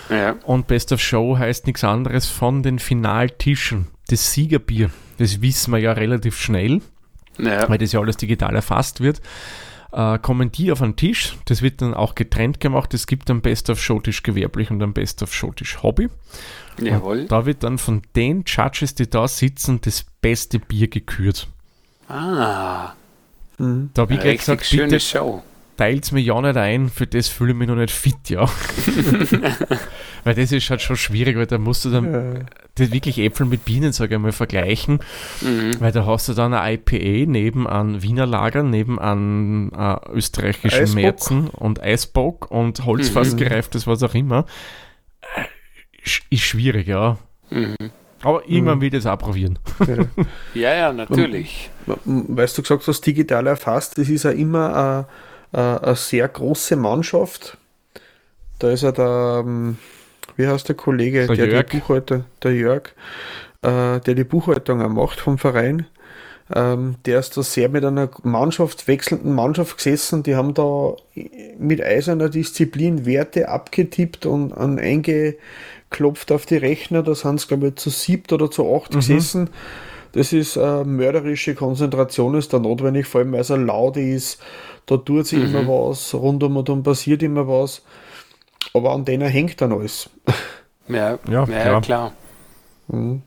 Ja. Und Best of Show heißt nichts anderes von den Finaltischen. Das Siegerbier, das wissen wir ja relativ schnell, ja. weil das ja alles digital erfasst wird äh, kommen die auf einen Tisch. Das wird dann auch getrennt gemacht. Es gibt einen Best of Showtisch gewerblich und einen Best of Showtisch Hobby. Jawohl. Und da wird dann von den Judges, die da sitzen, das beste Bier gekürt. Ah. Mhm. Da habe ich gleich gesagt, bitte Show. teilt mir ja nicht ein, für das fühle ich mich noch nicht fit, ja. weil das ist halt schon schwierig, weil da musst du dann ja. das wirklich Äpfel mit Bienen, sage ich mal, vergleichen. Mhm. Weil da hast du dann ein IPA neben an Wiener Lager, neben an äh, österreichischen Eisbock. Märzen und Eisbock und Holzfassgereiftes, mhm. was auch immer ist schwierig, ja. Mhm. Aber irgendwann mhm. will ich das auch probieren. Ja, ja, natürlich. Weißt du gesagt hast, digital erfasst, das ist ja immer eine, eine sehr große Mannschaft. Da ist ja der, ähm, wie heißt der Kollege, der, der Jörg. die Buchhalter, der Jörg, äh, der die Buchhaltung auch macht vom Verein. Ähm, der ist da sehr mit einer Mannschaft, wechselnden Mannschaft gesessen. Die haben da mit eiserner Disziplin Werte abgetippt und an einge, klopft auf die Rechner, da sind es, glaube ich, zu siebt oder zu acht mhm. gesessen. Das ist äh, mörderische Konzentration, ist da notwendig, vor allem weil es laut ist, da tut sich mhm. immer was, rundum und um passiert immer was. Aber an denen hängt dann alles. Ja, ja, ja klar. Mhm.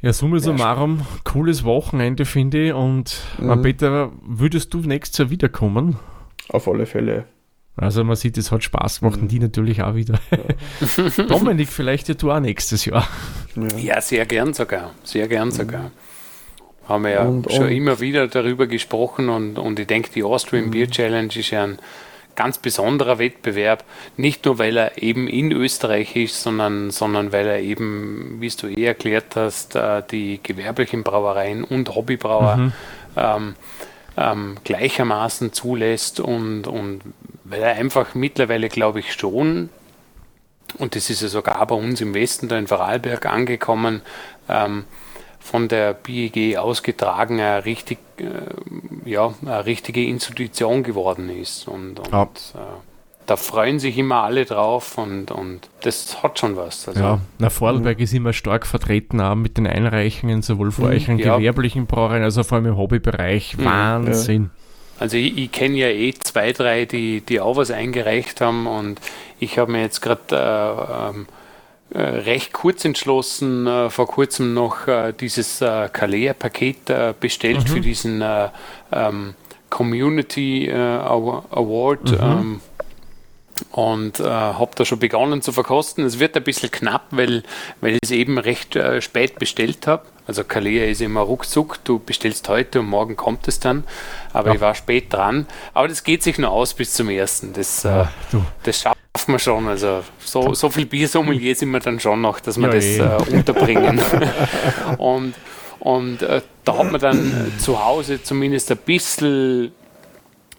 Ja, summa summarum, cooles Wochenende, finde ich. Und mhm. Peter, würdest du nächstes Jahr wiederkommen? Auf alle Fälle. Also man sieht, es hat Spaß gemacht und die natürlich auch wieder. Ja. Dominik, vielleicht ja du auch nächstes Jahr. Ja. ja, sehr gern sogar. Sehr gern sogar. Haben wir ja und, schon und. immer wieder darüber gesprochen und, und ich denke, die Austrian mhm. Beer Challenge ist ja ein ganz besonderer Wettbewerb. Nicht nur, weil er eben in Österreich ist, sondern, sondern weil er eben, wie du eh erklärt hast, äh, die gewerblichen Brauereien und Hobbybrauer mhm. ähm, ähm, gleichermaßen zulässt und, und weil er einfach mittlerweile, glaube ich, schon, und das ist ja sogar bei uns im Westen, da in Vorarlberg angekommen, ähm, von der BEG ausgetragen eine, richtig, äh, ja, eine richtige Institution geworden ist. Und, und ja. äh, da freuen sich immer alle drauf und, und das hat schon was. Also, ja, na, Vorarlberg mhm. ist immer stark vertreten, auch mit den Einreichungen, sowohl vor euch an ja. gewerblichen Brauereien, als auch vor allem im Hobbybereich. Mhm. Wahnsinn. Ja. Also ich, ich kenne ja eh zwei, drei, die, die auch was eingereicht haben und ich habe mir jetzt gerade äh, ähm, äh, recht kurz entschlossen, äh, vor kurzem noch äh, dieses äh, Kalea-Paket äh, bestellt mhm. für diesen äh, ähm, Community äh, Award. Mhm. Ähm, und äh, habe da schon begonnen zu verkosten. Es wird ein bisschen knapp, weil, weil ich es eben recht äh, spät bestellt habe. Also Kalea ist immer ruckzuck, du bestellst heute und morgen kommt es dann. Aber ja. ich war spät dran. Aber das geht sich nur aus bis zum ersten. Das, äh, ja, das schaffen wir schon. Also so, so viel Biersommelier sind wir dann schon noch, dass wir ja, das eh. äh, unterbringen. und und äh, da hat man dann zu Hause zumindest ein bisschen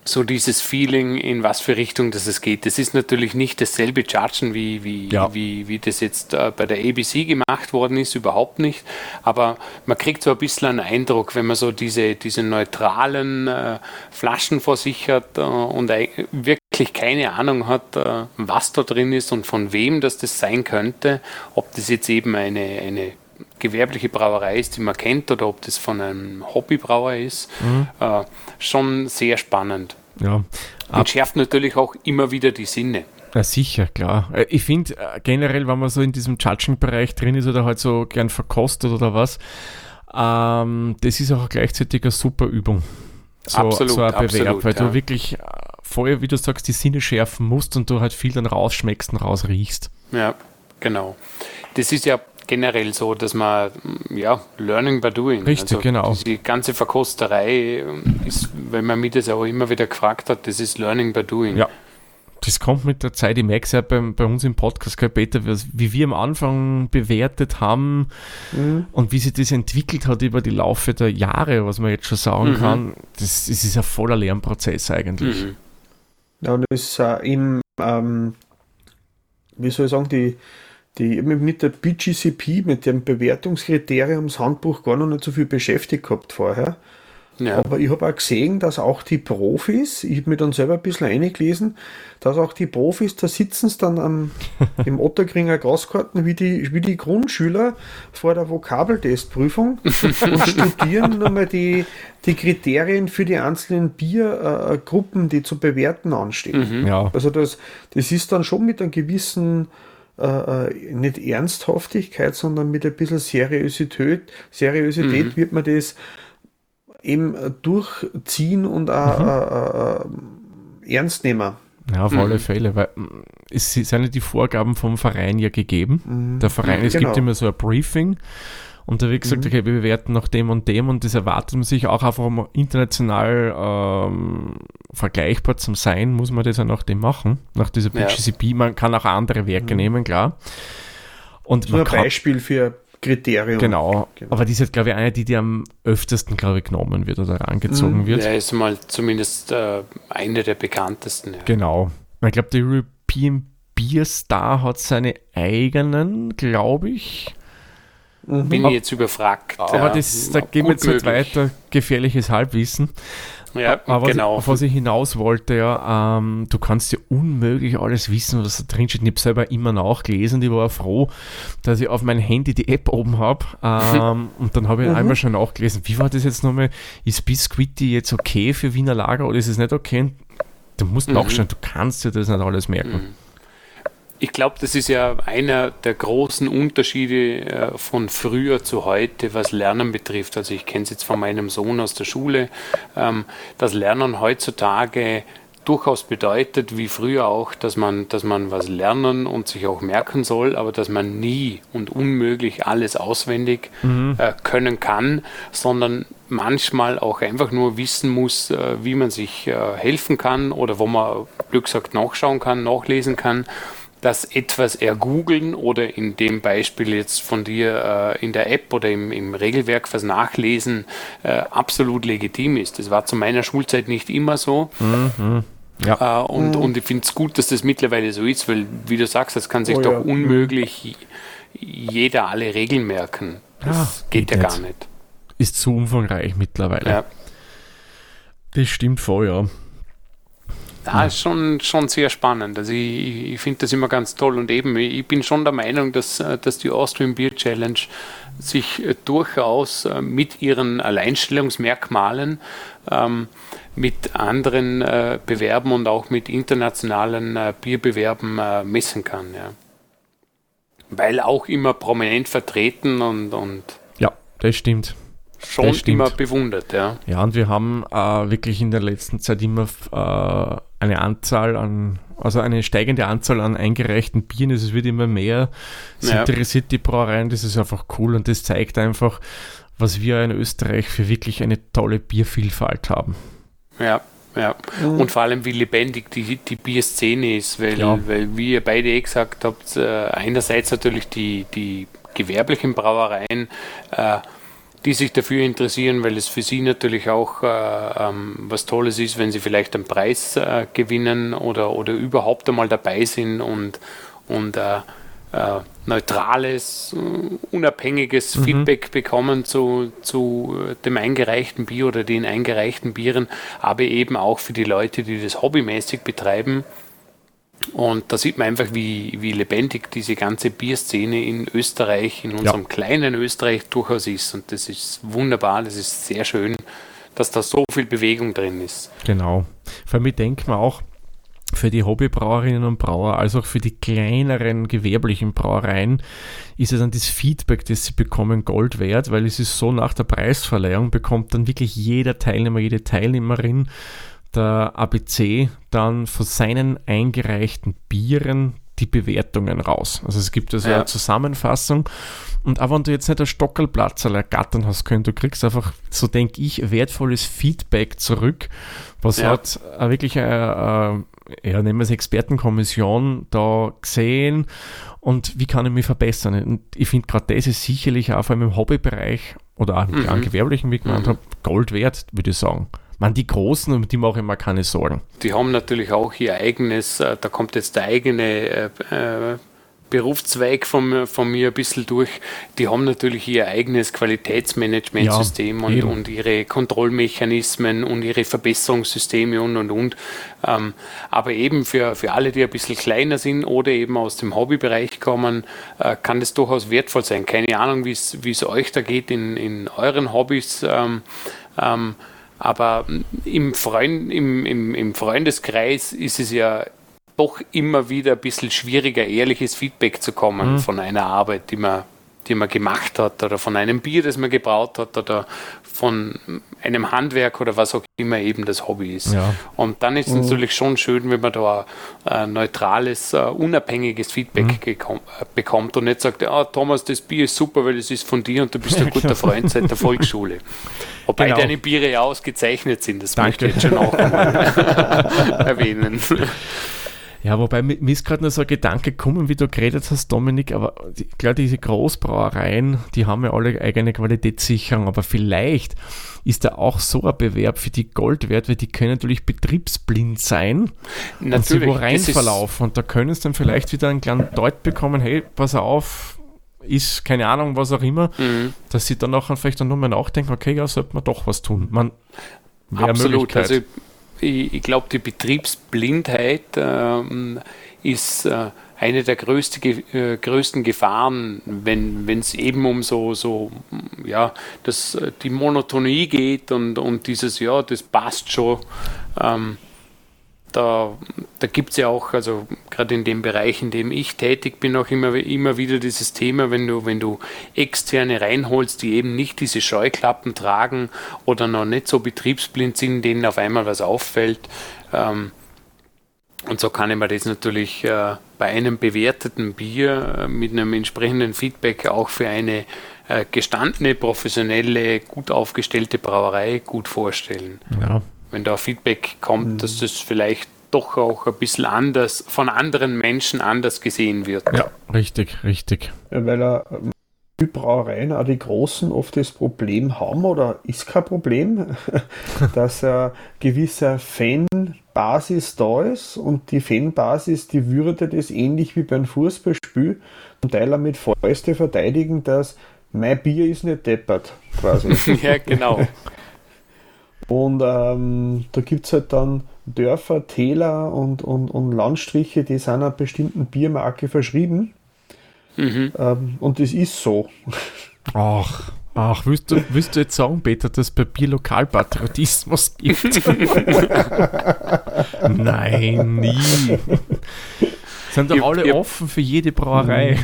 so dieses Feeling, in was für Richtung das es geht. Das ist natürlich nicht dasselbe Chargen, wie, wie, ja. wie, wie das jetzt äh, bei der ABC gemacht worden ist, überhaupt nicht. Aber man kriegt so ein bisschen einen Eindruck, wenn man so diese, diese neutralen äh, Flaschen vor sich hat äh, und wirklich keine Ahnung hat, äh, was da drin ist und von wem das das sein könnte, ob das jetzt eben eine, eine gewerbliche Brauerei ist, die man kennt, oder ob das von einem Hobbybrauer ist, mhm. äh, schon sehr spannend. Ja. Und schärft natürlich auch immer wieder die Sinne. Ja, sicher, klar. Äh, ich finde äh, generell, wenn man so in diesem Judging-Bereich drin ist oder halt so gern verkostet oder was, ähm, das ist auch gleichzeitig eine super Übung. So, absolut, so ein Bewerb, absolut, weil ja. du wirklich äh, vorher, wie du sagst, die Sinne schärfen musst und du halt viel dann rausschmeckst und rausriechst. Ja, genau. Das ist ja generell so, dass man, ja, Learning by Doing. Richtig, also genau. Die ganze Verkosterei ist, wenn man mich das auch immer wieder gefragt hat, das ist Learning by Doing. Ja. Das kommt mit der Zeit. Ich merke es ja bei, bei uns im Podcast, Peter, wie wir am Anfang bewertet haben mhm. und wie sich das entwickelt hat über die Laufe der Jahre, was man jetzt schon sagen mhm. kann. Das, das, ist ein voller Lernprozess eigentlich. Mhm. Ja, und das ist äh, im, ähm, wie soll ich sagen, die, die mit der BGCP, mit dem Bewertungskriteriumshandbuch gar noch nicht so viel beschäftigt gehabt vorher. Ja. Aber ich habe auch gesehen, dass auch die Profis, ich habe mir dann selber ein bisschen eingelesen, dass auch die Profis, da sitzen sie dann am, im Otterkringer Graskarten wie die, wie die Grundschüler vor der Vokabeltestprüfung und studieren nochmal die, die Kriterien für die einzelnen Biergruppen, äh, die zu bewerten anstehen. Mhm. Ja. Also das, das ist dann schon mit einem gewissen äh, äh, nicht Ernsthaftigkeit, sondern mit ein bisschen Seriosität, Seriosität mhm. wird man das eben durchziehen und auch mhm. äh, äh, ernst nehmen. Ja, auf mhm. alle Fälle, weil mm, es sind ja die Vorgaben vom Verein ja gegeben. Mhm. Der Verein, es genau. gibt immer so ein Briefing und da wird gesagt, mhm. okay, wir bewerten nach dem und dem und das erwartet man sich auch einfach, um international ähm, vergleichbar zu sein, muss man das ja nach dem machen, nach dieser BGCP. Ja. Man kann auch andere Werke mhm. nehmen, klar. Und Nur ein kann, Beispiel für Kriterium. Genau. genau. Aber die ist, halt, glaube ich, eine, die, die am öftesten, glaube ich, genommen wird oder angezogen mhm. wird. Ja, ist mal zumindest äh, eine der bekanntesten. Ja. Genau. Ich glaube, der European Beer Star hat seine eigenen, glaube ich. Mhm. Bin ich jetzt überfragt. Aber ja, das, da gehen wir jetzt nicht weiter. Gefährliches Halbwissen. Ja, aber genau. Was ich, was ich hinaus wollte, ja, ähm, du kannst ja unmöglich alles wissen, was da drin steht. Ich habe selber immer nachgelesen. Ich war froh, dass ich auf mein Handy die App oben habe. Ähm, und dann habe ich mhm. einmal schon nachgelesen, wie war das jetzt nochmal? Ist Biscuiti jetzt okay für Wiener Lager oder ist es nicht okay? Du musst mhm. nachschauen, du kannst dir das nicht alles merken. Mhm ich glaube, das ist ja einer der großen Unterschiede äh, von früher zu heute, was Lernen betrifft. Also ich kenne es jetzt von meinem Sohn aus der Schule, ähm, dass Lernen heutzutage durchaus bedeutet, wie früher auch, dass man, dass man was lernen und sich auch merken soll, aber dass man nie und unmöglich alles auswendig mhm. äh, können kann, sondern manchmal auch einfach nur wissen muss, äh, wie man sich äh, helfen kann oder wo man, Glück gesagt, nachschauen kann, nachlesen kann dass etwas ergoogeln oder in dem Beispiel jetzt von dir äh, in der App oder im, im Regelwerk was nachlesen äh, absolut legitim ist. Das war zu meiner Schulzeit nicht immer so. Mhm. Ja. Äh, und, mhm. und ich finde es gut, dass das mittlerweile so ist, weil, wie du sagst, das kann sich oh, doch ja. unmöglich jeder alle Regeln merken. Das ja, geht, geht, ja gar nicht. Ist zu umfangreich mittlerweile. Ja. Das stimmt voll, ja. Da ist schon, schon sehr spannend. Also ich, ich finde das immer ganz toll und eben, ich bin schon der Meinung, dass, äh, dass die Austrian Beer Challenge sich äh, durchaus äh, mit ihren Alleinstellungsmerkmalen ähm, mit anderen äh, Bewerben und auch mit internationalen äh, Bierbewerben äh, messen kann. Ja. Weil auch immer prominent vertreten und, und ja, das stimmt. Schon immer bewundert. Ja, ja und wir haben äh, wirklich in der letzten Zeit immer äh, eine Anzahl an, also eine steigende Anzahl an eingereichten Bieren. Es wird immer mehr. Es ja. interessiert die Brauereien, das ist einfach cool und das zeigt einfach, was wir in Österreich für wirklich eine tolle Biervielfalt haben. Ja, ja. Und vor allem, wie lebendig die, die Bierszene ist, weil, ja. weil, wie ihr beide eh gesagt habt, äh, einerseits natürlich die, die gewerblichen Brauereien, äh, die sich dafür interessieren, weil es für sie natürlich auch äh, ähm, was Tolles ist, wenn sie vielleicht einen Preis äh, gewinnen oder, oder überhaupt einmal dabei sind und, und äh, äh, neutrales, äh, unabhängiges mhm. Feedback bekommen zu, zu dem eingereichten Bier oder den eingereichten Bieren, aber eben auch für die Leute, die das hobbymäßig betreiben. Und da sieht man einfach, wie, wie lebendig diese ganze Bierszene in Österreich, in unserem ja. kleinen Österreich durchaus ist. Und das ist wunderbar, das ist sehr schön, dass da so viel Bewegung drin ist. Genau. Vor allem denkt man auch, für die Hobbybrauerinnen und Brauer als auch für die kleineren gewerblichen Brauereien ist es dann das Feedback, das sie bekommen, Gold wert, weil es ist so, nach der Preisverleihung bekommt dann wirklich jeder Teilnehmer, jede Teilnehmerin der ABC dann von seinen eingereichten Bieren die Bewertungen raus. Also es gibt also ja. eine Zusammenfassung und auch wenn du jetzt nicht ein Stockerlplatz ergattern hast können, du kriegst einfach, so denke ich, wertvolles Feedback zurück, was ja. hat wirklich eine, ja, nehmen wir es Expertenkommission da gesehen und wie kann ich mich verbessern? Und ich finde gerade das ist sicherlich auch vor allem im Hobbybereich oder auch im mhm. gewerblichen, wie ich gemeint mhm. habe, Gold wert, würde ich sagen. Man, die Großen, um die mache ich mir keine Sorgen. Die haben natürlich auch ihr eigenes, äh, da kommt jetzt der eigene äh, äh Berufszweig von, von mir ein bisschen durch. Die haben natürlich ihr eigenes Qualitätsmanagementsystem ja, und, und ihre Kontrollmechanismen und ihre Verbesserungssysteme und und und. Ähm, aber eben für, für alle, die ein bisschen kleiner sind oder eben aus dem Hobbybereich kommen, äh, kann das durchaus wertvoll sein. Keine Ahnung, wie es euch da geht in, in euren Hobbys. Ähm, ähm, aber im, Freund, im, im, im Freundeskreis ist es ja doch immer wieder ein bisschen schwieriger, ehrliches Feedback zu kommen mhm. von einer Arbeit, die man, die man gemacht hat oder von einem Bier, das man gebraut hat oder von einem Handwerk oder was auch immer eben das Hobby ist. Ja. Und dann ist es mhm. natürlich schon schön, wenn man da ein neutrales, unabhängiges Feedback mhm. bekommt und nicht sagt, ah, Thomas, das Bier ist super, weil es ist von dir und du bist ein guter Freund seit der Volksschule. Wobei genau. deine Biere ja ausgezeichnet sind, das Danke. möchte ich jetzt schon auch erwähnen. Ja, wobei mir ist gerade nur so ein Gedanke gekommen, wie du geredet hast, Dominik, aber klar, diese Großbrauereien, die haben ja alle eigene Qualitätssicherung, aber vielleicht ist da auch so ein Bewerb für die Gold wert, weil die können natürlich betriebsblind sein natürlich, und sie wo rein verlaufen und da können sie dann vielleicht wieder einen kleinen Deut bekommen, hey, pass auf, ist keine Ahnung, was auch immer, mhm. dass sie dann auch vielleicht dann nur mal nachdenken, okay, ja, sollte man doch was tun. Man, Absolut, also ich, ich glaube, die Betriebsblindheit äh, ist äh, eine der größte, äh, größten Gefahren, wenn es eben um so, so ja, das, die Monotonie geht und, und dieses, ja, das passt schon. Ähm, da, da gibt es ja auch, also gerade in dem Bereich, in dem ich tätig bin, auch immer, immer wieder dieses Thema, wenn du, wenn du externe reinholst, die eben nicht diese Scheuklappen tragen oder noch nicht so betriebsblind sind, denen auf einmal was auffällt. Ähm, und so kann ich mir das natürlich äh, bei einem bewerteten Bier äh, mit einem entsprechenden Feedback auch für eine äh, gestandene, professionelle, gut aufgestellte Brauerei gut vorstellen. Ja, wenn da Feedback kommt, mhm. dass das vielleicht doch auch ein bisschen anders von anderen Menschen anders gesehen wird. Ja, richtig, richtig. Ja, weil er die Brauereien, auch die Großen, oft das Problem haben oder ist kein Problem, dass eine gewisse Fanbasis da ist und die Fanbasis, die würde das ähnlich wie beim Fußballspiel zum Teil mit Fäuste verteidigen, dass mein Bier ist nicht deppert, quasi. ja, genau. Und ähm, da gibt es halt dann Dörfer, Täler und, und, und Landstriche, die sind einer bestimmten Biermarke verschrieben. Mhm. Ähm, und das ist so. Ach, ach willst, du, willst du jetzt sagen, Peter, dass es bei Bier Lokalpatriotismus gibt? Nein, nie. Sind doch alle offen für jede Brauerei.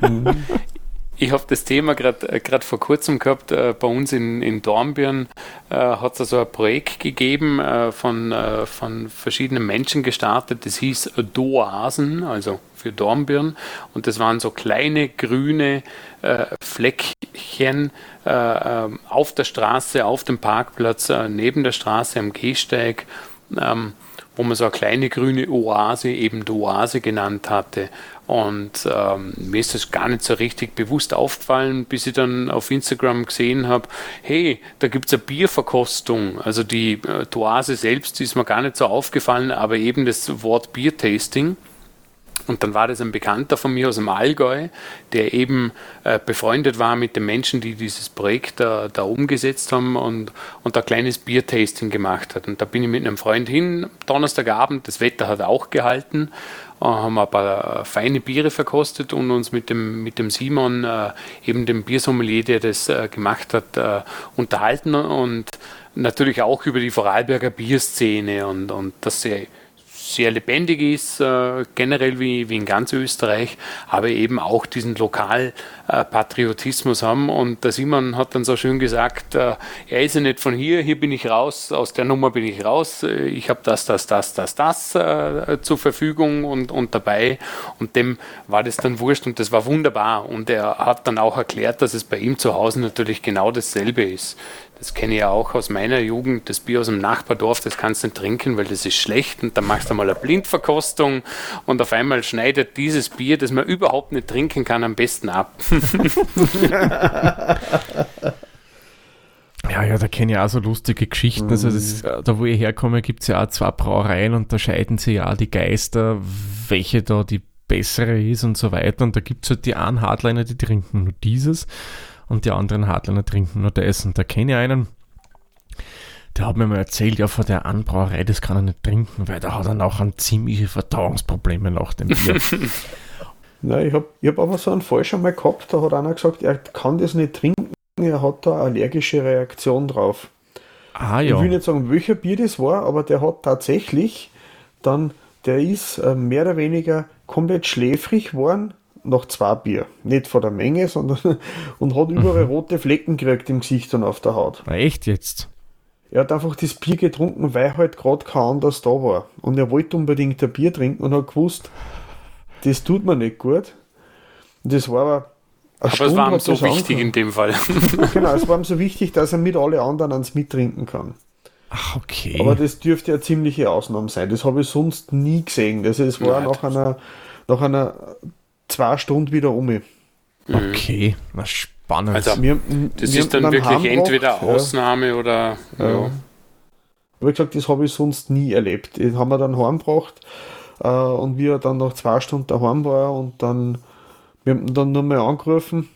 Mhm. ich habe das Thema gerade äh, vor kurzem gehabt. Äh, bei uns in, in Dornbirn äh, hat es also ein Projekt gegeben, äh, von, äh, von verschiedenen Menschen gestartet. Das hieß Doasen, also für Dornbirn. Und das waren so kleine grüne Fleckchen auf der Straße, auf dem Parkplatz, neben der Straße am Gehsteig. Ähm, wo man so eine kleine grüne Oase eben die Oase genannt hatte. Und ähm, mir ist das gar nicht so richtig bewusst aufgefallen, bis ich dann auf Instagram gesehen habe, hey, da gibt es eine Bierverkostung. Also die äh, Oase selbst ist mir gar nicht so aufgefallen, aber eben das Wort Biertasting. Und dann war das ein Bekannter von mir aus dem Allgäu, der eben äh, befreundet war mit den Menschen, die dieses Projekt da, da umgesetzt haben und, und ein kleines Biertasting gemacht hat. Und da bin ich mit einem Freund hin, Donnerstagabend, das Wetter hat auch gehalten, äh, haben ein paar feine Biere verkostet und uns mit dem, mit dem Simon, äh, eben dem Biersommelier, der das äh, gemacht hat, äh, unterhalten. Und natürlich auch über die Vorarlberger Bierszene und, und dass sie sehr lebendig ist, äh, generell wie, wie in ganz Österreich, aber eben auch diesen Lokalpatriotismus haben. Und der Simon hat dann so schön gesagt, äh, er ist ja nicht von hier, hier bin ich raus, aus der Nummer bin ich raus, äh, ich habe das, das, das, das, das zur Verfügung und, und dabei. Und dem war das dann wurscht und das war wunderbar. Und er hat dann auch erklärt, dass es bei ihm zu Hause natürlich genau dasselbe ist. Das kenne ich ja auch aus meiner Jugend. Das Bier aus dem Nachbardorf, das kannst du nicht trinken, weil das ist schlecht. Und dann machst du mal eine Blindverkostung und auf einmal schneidet dieses Bier, das man überhaupt nicht trinken kann, am besten ab. Ja, ja, da kenne ich auch so lustige Geschichten. Also das, mhm. da, wo ich herkomme, gibt es ja auch zwei Brauereien und da scheiden sich ja auch die Geister, welche da die bessere ist und so weiter. Und da gibt es halt die einen Hardliner, die trinken nur dieses und die anderen Hardliner trinken nur das. Und da kenne ich einen, der hat mir mal erzählt, ja, vor der Anbrauerei, das kann er nicht trinken, weil da hat er auch ein ziemliche Verdauungsprobleme nach dem Bier. Nein, ich habe ich hab aber so einen Fall schon mal gehabt, da hat einer gesagt, er kann das nicht trinken, er hat da eine allergische Reaktion drauf. Ah, ja. Ich will nicht sagen, welcher Bier das war, aber der hat tatsächlich dann, der ist äh, mehr oder weniger komplett schläfrig geworden, nach zwei Bier. Nicht von der Menge, sondern und hat überall mhm. rote Flecken gekriegt im Gesicht und auf der Haut. echt jetzt? Er hat einfach das Bier getrunken, weil halt gerade kein anderes da war. Und er wollte unbedingt ein Bier trinken und hat gewusst, das tut mir nicht gut. Und das war aber. Aber Stunde es war ihm so wichtig angefangen. in dem Fall. genau, es war ihm so wichtig, dass er mit alle anderen ans Mittrinken kann. Ach, okay. Aber das dürfte ja ziemliche Ausnahme sein. Das habe ich sonst nie gesehen. Also es war Nein, nach einer, nach einer zwei Stunden wieder um. Mhm. Okay, na spannend. Also, wir, das wir ist dann wirklich entweder Ausnahme ja. oder. Ja. ja. Wie gesagt, das habe ich sonst nie erlebt. Den haben wir dann heimgebracht äh, und wie er dann nach zwei Stunden daheim war und dann, wir haben ihn dann nur mal angerufen,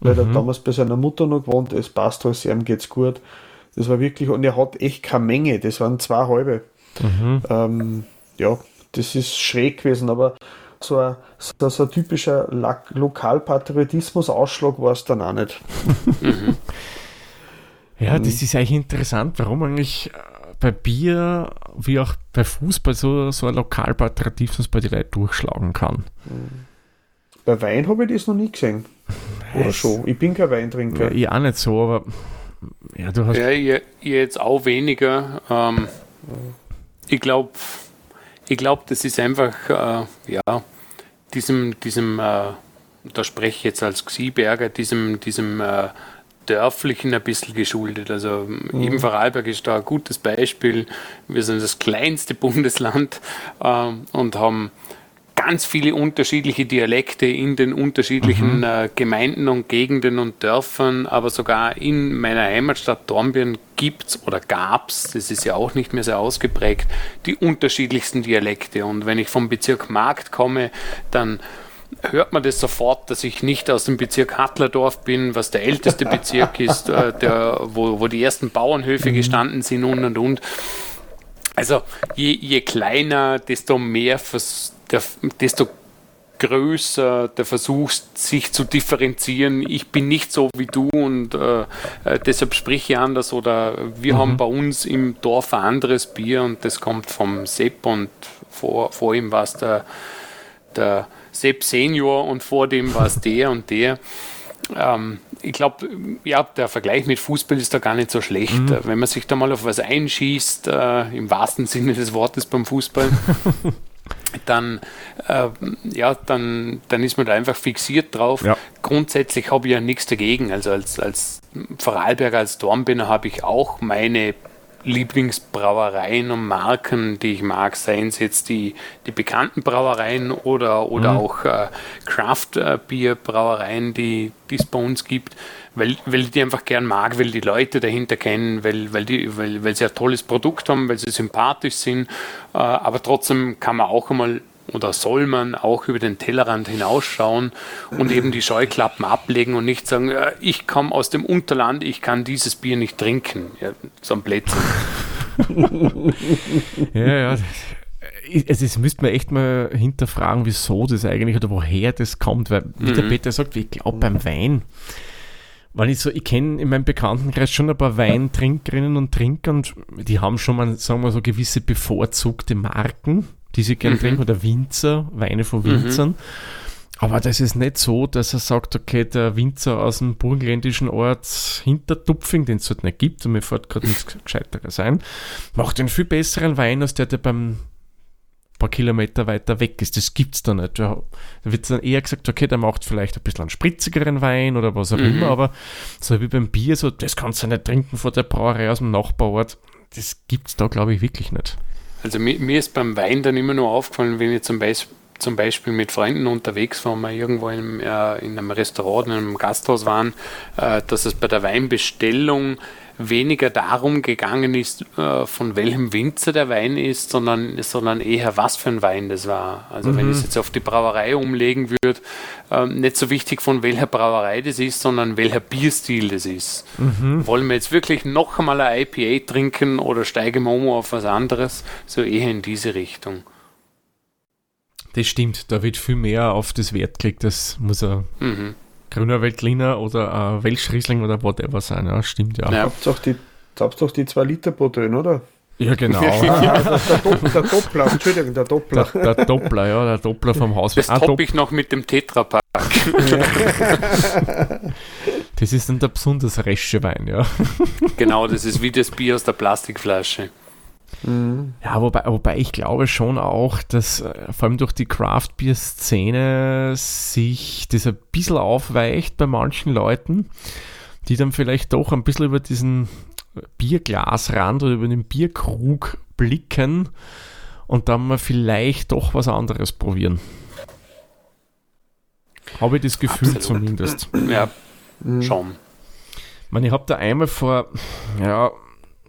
weil mhm. er damals bei seiner Mutter noch gewohnt es passt alles, ihm geht's gut. Das war wirklich, und er hat echt keine Menge, das waren zwei halbe. Mhm. Ähm, ja, das ist schräg gewesen, aber so ein, so, so ein typischer Lokalpatriotismus-Ausschlag war es dann auch nicht. Mhm. ja, das ist eigentlich interessant, warum eigentlich äh, bei Bier wie auch bei Fußball so, so ein Lokalpatriotismus bei den Leuten durchschlagen kann. Bei Wein habe ich das noch nie gesehen. Oder schon. Ich bin kein Weintrinker. Ja, ich auch nicht so, aber ja, du hast. Ja, jetzt auch weniger. Ähm, ich glaube, ich glaube, das ist einfach, äh, ja, diesem, diesem äh, da spreche ich jetzt als Xieberger, diesem, diesem äh, Dörflichen ein bisschen geschuldet. Also mhm. eben Vorarlberg ist da ein gutes Beispiel. Wir sind das kleinste Bundesland äh, und haben ganz viele unterschiedliche Dialekte in den unterschiedlichen mhm. äh, Gemeinden und Gegenden und Dörfern, aber sogar in meiner Heimatstadt Dornbirn gibt es oder gab es, das ist ja auch nicht mehr sehr ausgeprägt, die unterschiedlichsten Dialekte. Und wenn ich vom Bezirk Markt komme, dann hört man das sofort, dass ich nicht aus dem Bezirk Hatlerdorf bin, was der älteste Bezirk ist, äh, der, wo, wo die ersten Bauernhöfe mhm. gestanden sind und und und. Also je, je kleiner, desto mehr vers der, desto größer der Versuch, sich zu differenzieren. Ich bin nicht so wie du und äh, äh, deshalb sprich ich anders oder wir mhm. haben bei uns im Dorf ein anderes Bier und das kommt vom Sepp und vor, vor ihm war es der, der Sepp Senior und vor dem war es der und der. ähm, ich glaube, ja, der Vergleich mit Fußball ist da gar nicht so schlecht. Mhm. Wenn man sich da mal auf was einschießt, äh, im wahrsten Sinne des Wortes beim Fußball, dann, äh, ja, dann, dann ist man da einfach fixiert drauf. Ja. Grundsätzlich habe ich ja nichts dagegen. Also als, als Vorarlberger, als Dornbinner habe ich auch meine Lieblingsbrauereien und Marken, die ich mag, seien es jetzt die, die bekannten Brauereien oder, oder mhm. auch äh, Craft-Bier-Brauereien, die es bei uns gibt, weil, weil ich die einfach gern mag, weil die Leute dahinter kennen, weil, weil, die, weil, weil sie ein tolles Produkt haben, weil sie sympathisch sind, äh, aber trotzdem kann man auch einmal oder soll man auch über den Tellerrand hinausschauen und eben die Scheuklappen ablegen und nicht sagen, ich komme aus dem Unterland, ich kann dieses Bier nicht trinken. Ja, so ein Blödsinn. ja, ja. Also das müsste man echt mal hinterfragen, wieso das eigentlich oder woher das kommt, weil wie mhm. der Peter sagt, ich glaube beim Wein, weil ich so, ich kenne in meinem Bekanntenkreis schon ein paar Weintrinkerinnen und Trinker und die haben schon mal, sagen wir so, gewisse bevorzugte Marken die sie gerne mhm. trinken, oder Winzer, Weine von Winzern. Mhm. Aber das ist nicht so, dass er sagt, okay, der Winzer aus dem burgenländischen Ort Hintertupfing, den es halt nicht gibt, und mir fällt gerade nichts Gescheiteres ein, macht einen viel besseren Wein, als der, der beim paar Kilometer weiter weg ist. Das gibt es da nicht. Da wird dann eher gesagt, okay, der macht vielleicht ein bisschen einen spritzigeren Wein oder was auch mhm. immer, aber so wie beim Bier, so, das kannst du nicht trinken vor der Brauerei aus dem Nachbarort. Das gibt es da, glaube ich, wirklich nicht. Also mir, mir, ist beim Wein dann immer nur aufgefallen, wenn ich zum Beispiel, zum Beispiel mit Freunden unterwegs war, wir irgendwo in, äh, in einem Restaurant, in einem Gasthaus waren, äh, dass es bei der Weinbestellung weniger darum gegangen ist, äh, von welchem Winzer der Wein ist, sondern, sondern eher, was für ein Wein das war. Also mhm. wenn ich es jetzt auf die Brauerei umlegen würde, ähm, nicht so wichtig von welcher Brauerei das ist, sondern welcher Bierstil das ist. Mhm. Wollen wir jetzt wirklich noch einmal ein IPA trinken oder steigen wir um auf was anderes? So eher in diese Richtung. Das stimmt, da wird viel mehr auf das Wert gelegt, das muss er. Mhm grüner Veltliner oder äh, Welschriesling oder whatever sein. Ja, stimmt, ja. ja. Habt doch die, habt doch die 2 Liter pro Dön, oder? Ja, genau. ja, der, Doppler, der Doppler, Entschuldigung, der Doppler. Der, der, Doppler, ja, der Doppler vom Haus. Das ah, toppe ich noch mit dem Tetrapack. das ist dann der besonders resche Wein, ja. genau, das ist wie das Bier aus der Plastikflasche. Mhm. Ja, wobei, wobei ich glaube schon auch, dass äh, vor allem durch die Craft Beer Szene sich das ein bisschen aufweicht bei manchen Leuten, die dann vielleicht doch ein bisschen über diesen Bierglasrand oder über den Bierkrug blicken und dann mal vielleicht doch was anderes probieren. Habe ich das Gefühl Absolut. zumindest. Ja, mhm. schon. Ich meine, ich habe da einmal vor, ja,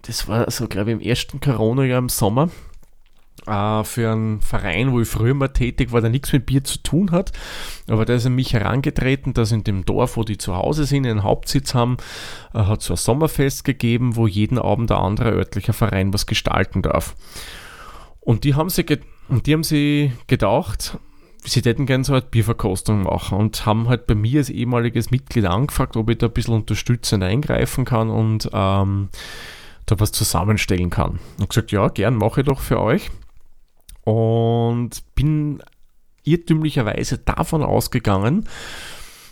das war so, glaube ich, im ersten Corona-Jahr im Sommer, äh, für einen Verein, wo ich früher mal tätig war, der nichts mit Bier zu tun hat. Aber da ist an mich herangetreten, dass in dem Dorf, wo die zu Hause sind, einen Hauptsitz haben, äh, hat so ein Sommerfest gegeben, wo jeden Abend ein anderer örtlicher Verein was gestalten darf. Und die haben sich, und die haben sie gedacht, sie hätten gerne so eine Bierverkostung machen und haben halt bei mir als ehemaliges Mitglied angefragt, ob ich da ein bisschen unterstützend eingreifen kann und ähm, da was zusammenstellen kann. Und gesagt, ja, gern, mache ich doch für euch. Und bin irrtümlicherweise davon ausgegangen,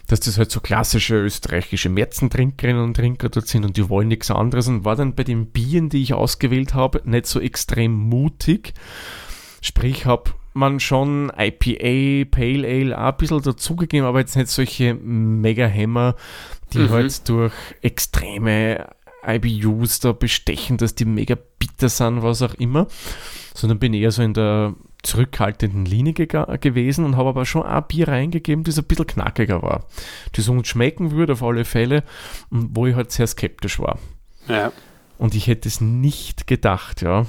dass das halt so klassische österreichische Märzentrinkerinnen und Trinker dort sind und die wollen nichts anderes und war dann bei den Bieren, die ich ausgewählt habe, nicht so extrem mutig. Sprich, habe man schon IPA, Pale Ale auch ein bisschen dazugegeben, aber jetzt nicht solche Mega-Hämmer, die mhm. halt durch extreme IBUs da bestechen, dass die mega bitter sind, was auch immer, sondern bin eher so in der zurückhaltenden Linie ge gewesen und habe aber schon ein Bier reingegeben, das ein bisschen knackiger war. Das uns schmecken würde auf alle Fälle und wo ich halt sehr skeptisch war. Ja. Und ich hätte es nicht gedacht, ja.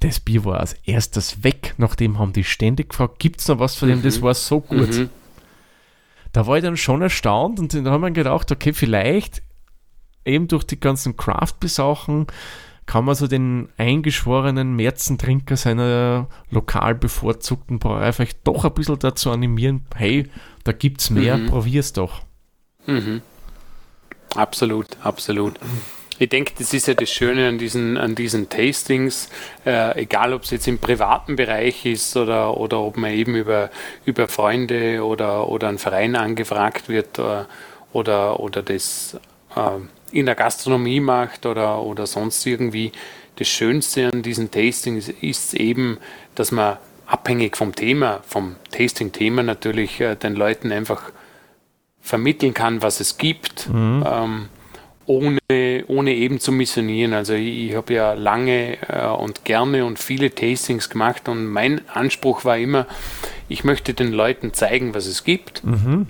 Das Bier war als erstes weg, nachdem haben die ständig gefragt, gibt es noch was von dem, mhm. das war so gut. Mhm. Da war ich dann schon erstaunt und dann haben wir gedacht, okay, vielleicht eben durch die ganzen Craft-Besachen kann man so den eingeschworenen Märzentrinker seiner lokal bevorzugten Brauerei vielleicht doch ein bisschen dazu animieren, hey, da gibt's mehr, mhm. probier's doch. Mhm. Absolut, absolut. Ich denke, das ist ja das Schöne an diesen, an diesen Tastings, äh, egal ob es jetzt im privaten Bereich ist oder, oder ob man eben über, über Freunde oder, oder einen Verein angefragt wird. Oder, äh, oder, oder das äh, in der Gastronomie macht oder, oder sonst irgendwie. Das Schönste an diesen Tastings ist eben, dass man abhängig vom Thema, vom Tasting-Thema natürlich äh, den Leuten einfach vermitteln kann, was es gibt, mhm. ähm, ohne, ohne eben zu missionieren. Also ich, ich habe ja lange äh, und gerne und viele Tastings gemacht und mein Anspruch war immer, ich möchte den Leuten zeigen, was es gibt. Mhm.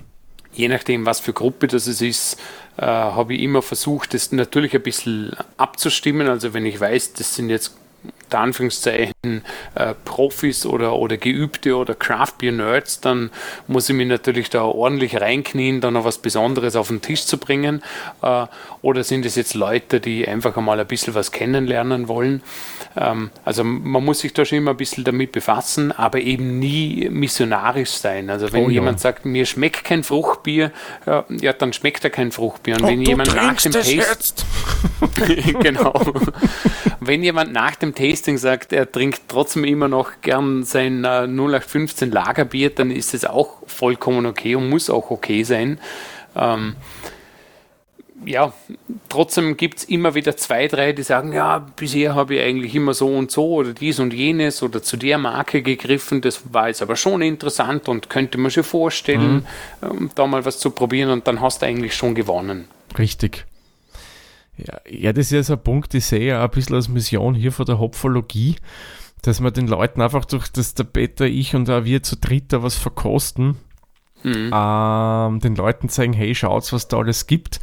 Je nachdem, was für Gruppe das es ist, äh, habe ich immer versucht, das natürlich ein bisschen abzustimmen. Also wenn ich weiß, das sind jetzt unter Anführungszeichen äh, Profis oder, oder Geübte oder Craft Beer Nerds, dann muss ich mich natürlich da ordentlich reinknien, da noch was Besonderes auf den Tisch zu bringen. Äh, oder sind es jetzt Leute, die einfach einmal ein bisschen was kennenlernen wollen? Ähm, also man muss sich da schon immer ein bisschen damit befassen, aber eben nie missionarisch sein. Also wenn oh, jemand ja. sagt, mir schmeckt kein Fruchtbier, ja, ja, dann schmeckt er kein Fruchtbier. Und oh, wenn jemand nach dem Taste genau. wenn jemand nach dem Tasting sagt, er trinkt trotzdem immer noch gern sein äh, 0815 Lagerbier, dann ist es auch vollkommen okay und muss auch okay sein. Ähm, ja, trotzdem gibt es immer wieder zwei, drei, die sagen, ja, bisher habe ich eigentlich immer so und so oder dies und jenes oder zu der Marke gegriffen, das war jetzt aber schon interessant und könnte man sich vorstellen, mhm. ähm, da mal was zu probieren und dann hast du eigentlich schon gewonnen. Richtig. Ja, ja, das ist ja so ein Punkt, ich sehe ja ein bisschen als Mission hier von der Hopfologie, dass wir den Leuten einfach durch das der Peter, ich und auch wir zu dritt da was verkosten, mhm. ähm, den Leuten zeigen, hey, schaut, was da alles gibt.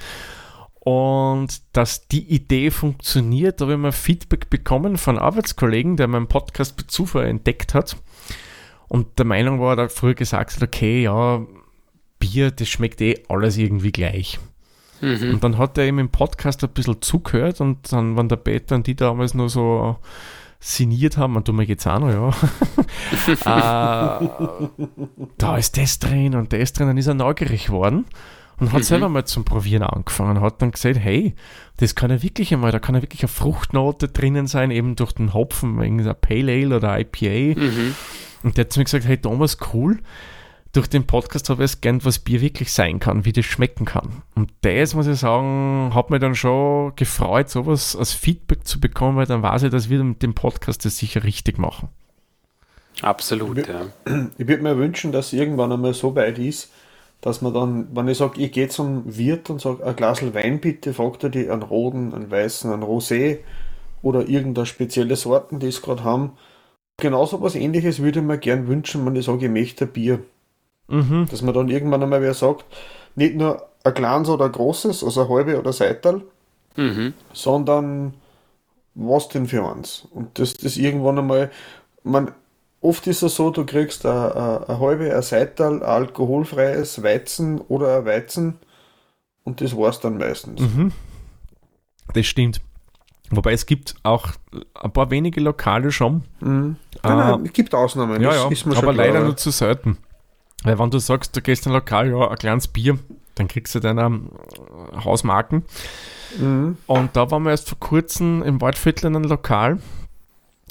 Und dass die Idee funktioniert, da habe ich mal Feedback bekommen von Arbeitskollegen, der meinen Podcast bei Zufall entdeckt hat und der Meinung war, da früher gesagt hat, okay, ja, Bier, das schmeckt eh alles irgendwie gleich. Mhm. Und dann hat er eben im Podcast ein bisschen zugehört und dann, wenn der Peter und die damals nur so signiert haben, und du mir geht's auch noch, ja. äh, da ist das drin und das drin, dann ist er neugierig geworden und hat mhm. selber mal zum Probieren angefangen und hat dann gesagt, hey, das kann ja wirklich einmal, da kann ja wirklich eine Fruchtnote drinnen sein, eben durch den Hopfen, irgendein Pale Ale oder IPA. Mhm. Und der hat zu mir gesagt, hey Thomas, cool, durch den Podcast habe ich es gern, was Bier wirklich sein kann, wie das schmecken kann. Und das, muss ich sagen, hat mich dann schon gefreut, sowas als Feedback zu bekommen, weil dann weiß ich, dass wir mit dem Podcast das sicher richtig machen. Absolut, ich ja. Ich würde mir wünschen, dass irgendwann einmal so weit ist, dass man dann, wenn ich sage, ich gehe zum Wirt und sage, ein Glas Wein bitte, fragt er die einen roten, einen weißen, einen Rosé oder irgendeine spezielle Sorten, die es gerade haben. Genauso was ähnliches würde ich mir gern wünschen, wenn ich sage, ich möchte ein Bier. Mhm. Dass man dann irgendwann einmal wer sagt, nicht nur ein kleines oder ein großes, also ein halbe oder Seital, mhm. sondern was denn für eins? Und das, das irgendwann einmal, man, oft ist es so, du kriegst eine, eine halbe, ein Seital, ein alkoholfreies Weizen oder ein Weizen und das war es dann meistens. Mhm. Das stimmt. Wobei es gibt auch ein paar wenige Lokale schon. Mhm. Nein, nein, äh, es gibt Ausnahmen. Ja, ja, aber leider nur zu selten. Weil wenn du sagst, du gehst in ein Lokal, ja, ein kleines Bier, dann kriegst du deine ähm, Hausmarken. Mhm. Und da waren wir erst vor kurzem im Waldviertel in einem Lokal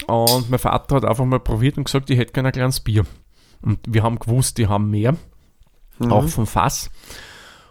und mein Vater hat einfach mal probiert und gesagt, ich hätte gerne ein kleines Bier. Und wir haben gewusst, die haben mehr, mhm. auch vom Fass.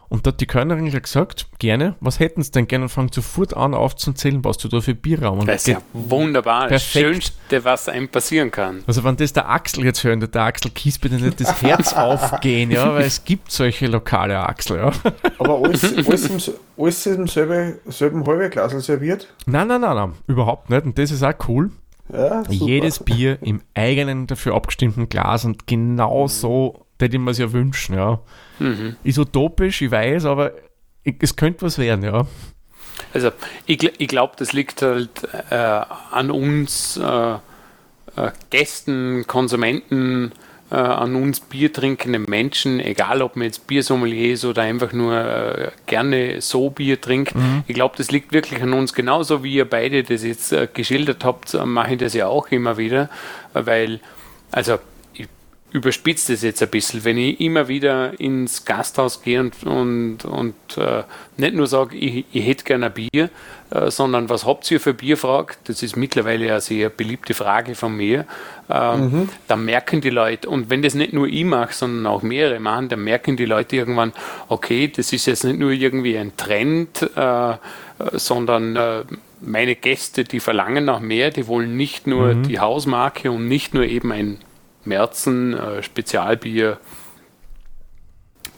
Und da hat die Kellnerin gesagt, gerne, was hätten sie denn gerne? Und fangt sofort an aufzuzählen, was du da für Bier haben. Das ist ja wunderbar, das Schönste, was einem passieren kann. Also wenn das der Axel jetzt hören, der Axel Kies bitte nicht das Herz aufgehen, ja, weil es gibt solche lokale Axel, ja. Aber alles, alles, im, alles im selben, selben halbe Glas serviert? Nein, nein, nein, nein, überhaupt nicht. Und das ist auch cool. Ja, Jedes Bier im eigenen dafür abgestimmten Glas und genau so hätte ich mir es ja wünschen, ja. Mhm. Ist utopisch, ich weiß, aber es könnte was werden, ja. Also ich, ich glaube, das liegt halt äh, an uns äh, äh, Gästen, Konsumenten, äh, an uns biertrinkenden Menschen, egal ob man jetzt Biersommelier ist oder einfach nur äh, gerne so Bier trinkt. Mhm. Ich glaube, das liegt wirklich an uns. Genauso wie ihr beide das jetzt äh, geschildert habt, mache ich das ja auch immer wieder, weil, also überspitze es jetzt ein bisschen, wenn ich immer wieder ins Gasthaus gehe und, und, und äh, nicht nur sage, ich, ich hätte gerne ein Bier, äh, sondern was habt ihr für Bier, fragt, das ist mittlerweile eine sehr beliebte Frage von mir, ähm, mhm. dann merken die Leute, und wenn das nicht nur ich mache, sondern auch mehrere machen, dann merken die Leute irgendwann, okay, das ist jetzt nicht nur irgendwie ein Trend, äh, sondern äh, meine Gäste, die verlangen nach mehr, die wollen nicht nur mhm. die Hausmarke und nicht nur eben ein Märzen, äh, Spezialbier,